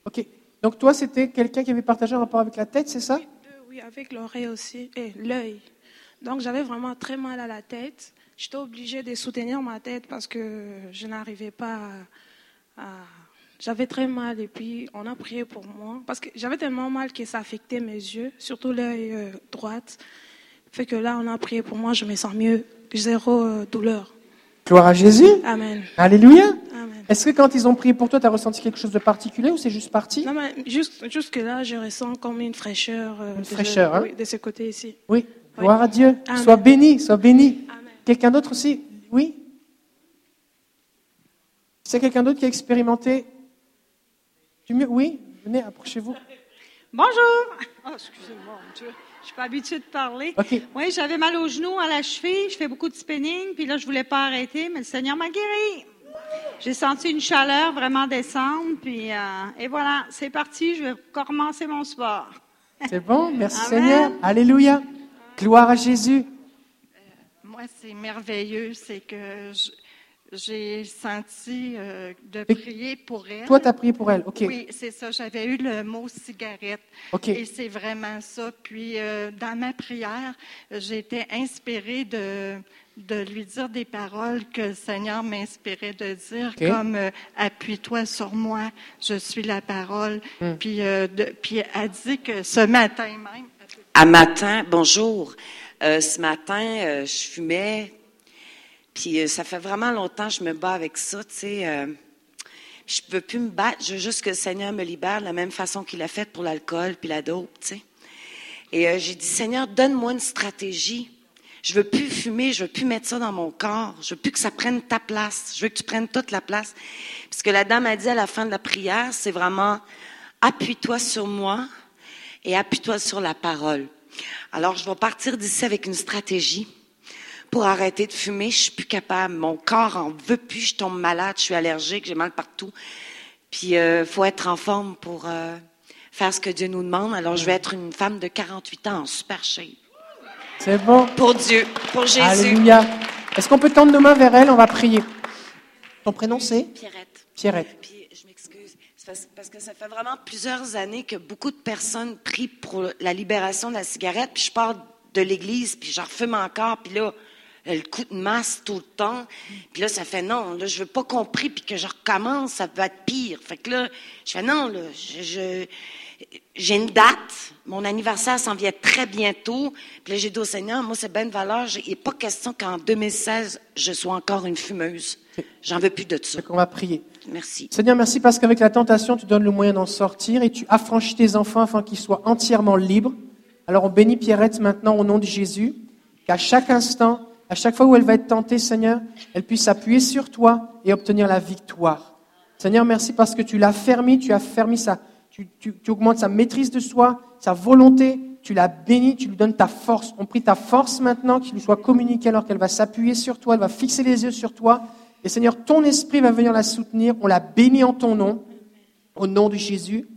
Speaker 1: Ok. Donc toi, c'était quelqu'un qui avait partagé un rapport avec la tête, c'est ça?
Speaker 12: Oui, avec l'oreille aussi et l'œil. Donc j'avais vraiment très mal à la tête. J'étais obligée de soutenir ma tête parce que je n'arrivais pas à... J'avais très mal et puis on a prié pour moi parce que j'avais tellement mal que ça affectait mes yeux, surtout l'œil euh, droite. Fait que là, on a prié pour moi, je me sens mieux, zéro euh, douleur.
Speaker 1: Gloire à Jésus.
Speaker 12: Amen.
Speaker 1: Alléluia.
Speaker 12: Amen.
Speaker 1: Est-ce que quand ils ont prié pour toi, tu as ressenti quelque chose de particulier ou c'est juste parti?
Speaker 12: Non, mais juste, jusque là, je ressens comme une fraîcheur. euh,
Speaker 1: Une
Speaker 12: de-
Speaker 1: fraîcheur, hein?
Speaker 12: oui, de ce côté ici.
Speaker 1: Oui. Gloire à Dieu.
Speaker 12: Amen.
Speaker 1: Sois béni, sois béni. Quelqu'un d'autre aussi? Oui? C'est quelqu'un d'autre qui a expérimenté du mieux? Oui? Venez, approchez-vous.
Speaker 17: Bonjour. Oh, excusez-moi, mon Dieu. Je suis pas habituée de parler. Oui, j'avais mal au genou, à la cheville. Je fais beaucoup de spinning. Puis là, je voulais pas arrêter, mais le Seigneur m'a guéri. J'ai senti une chaleur vraiment descendre. Puis, euh, et voilà, c'est parti. Je vais recommencer mon sport.
Speaker 1: C'est bon, merci
Speaker 17: Amen.
Speaker 1: Seigneur. Alléluia. Gloire à Jésus.
Speaker 4: Moi, c'est merveilleux. C'est que je- j'ai senti euh, de prier pour elle.
Speaker 1: Toi, tu as prié pour elle. OK.
Speaker 4: Oui, c'est ça. J'avais eu le mot cigarette.
Speaker 1: OK.
Speaker 4: Et c'est vraiment ça. Puis, euh, dans ma prière, j'ai été inspirée de, de lui dire des paroles que le Seigneur m'inspirait de dire, comme euh, Appuie-toi sur moi, je suis la parole.
Speaker 18: Hmm.
Speaker 4: Puis, euh, de- puis, elle dit que ce matin même,
Speaker 18: À matin, bonjour. Euh, ce matin, euh, je fumais, puis euh, ça fait vraiment longtemps que je me bats avec ça, tu sais. euh, je peux plus me battre, je veux juste que le Seigneur me libère de la même façon qu'il a fait pour l'alcool puis la dope, tu sais. Et euh, j'ai dit, Seigneur, donne-moi une stratégie. Je veux plus fumer, je veux plus mettre ça dans mon corps. Je veux plus que ça prenne ta place. Je veux que tu prennes toute la place. Puis ce que la dame a dit à la fin de la prière, c'est vraiment, appuie-toi sur moi et appuie-toi sur la parole. Alors, je vais partir d'ici avec une stratégie pour arrêter de fumer. Je suis plus capable. Mon corps en veut plus. Je tombe malade. Je suis allergique. J'ai mal partout. Puis, euh, faut être en forme pour euh, faire ce que Dieu nous demande. Alors, je vais être une femme de 48 ans en super shape.
Speaker 1: C'est bon.
Speaker 18: Pour Dieu, pour Jésus.
Speaker 1: Alléluia. Est-ce qu'on peut tendre nos mains vers elle? On va prier. Ton prénom, c'est?
Speaker 18: Pierrette.
Speaker 1: Pierrette.
Speaker 18: Puis, je m'excuse. Parce que ça fait vraiment plusieurs années que beaucoup de personnes prient pour la libération de la cigarette. Puis, je pars de l'église, puis je refume encore. Puis là, le coup de masse tout le temps. Puis là, ça fait non, là, je veux pas qu'on prie, puis que je recommence, ça peut être pire. Fait que là, je fais non, là, je- je, j'ai une date. Mon anniversaire s'en vient très bientôt. Puis là, j'ai dit au Seigneur, moi, c'est bien de valeur. Il n'est pas question qu'en 2016, je sois encore une fumeuse. J'en veux plus de ça.
Speaker 1: On va prier.
Speaker 18: Merci.
Speaker 1: Seigneur, merci parce qu'avec la tentation, tu donnes le moyen d'en sortir et tu affranchis tes enfants afin qu'ils soient entièrement libres. Alors on bénit Pierrette maintenant au nom de Jésus, qu'à chaque instant, à chaque fois où elle va être tentée, Seigneur, elle puisse s'appuyer sur toi et obtenir la victoire. Seigneur, merci parce que tu l'as fermé, tu as fermé sa, tu, tu- augmentes sa maîtrise de soi, sa volonté, tu l'as béni, tu lui donnes ta force. On prie ta force maintenant, qu'il lui soit communiqué alors qu'elle va s'appuyer sur toi, elle va fixer les yeux sur toi. Et Seigneur, ton esprit va venir la soutenir. On la bénit en ton nom, au nom de Jésus.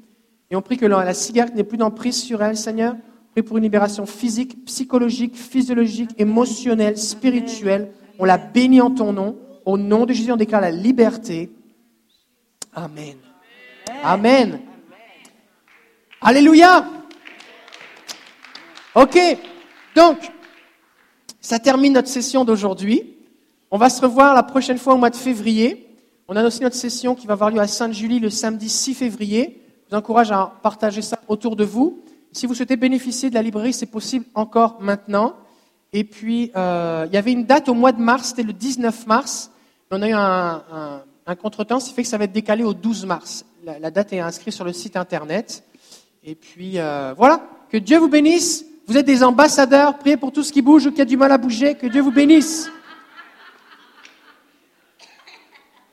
Speaker 1: Et on prie que la cigarette n'ait plus d'emprise sur elle, Seigneur. Prie pour une libération physique, psychologique, physiologique, émotionnelle, spirituelle. On la bénit en ton nom. Au nom de Jésus, on déclare la liberté. Amen. Amen. Alléluia. Ok. Donc, ça termine notre session d'aujourd'hui. On va se revoir la prochaine fois au mois de février. On a aussi notre session qui va avoir lieu à Sainte-Julie le samedi 6 février. Je vous encourage à partager ça autour de vous. Si vous souhaitez bénéficier de la librairie, c'est possible encore maintenant. Et puis, euh, il y avait une date au mois de mars, c'était le 19 mars. On a eu un, un, un contretemps, ce qui fait que ça va être décalé au 12 mars. La, date est inscrite sur le site internet. Et puis, euh, voilà. Que Dieu vous bénisse. Vous êtes des ambassadeurs. Priez pour tout ce qui bouge ou qui a du mal à bouger. Que Dieu vous bénisse.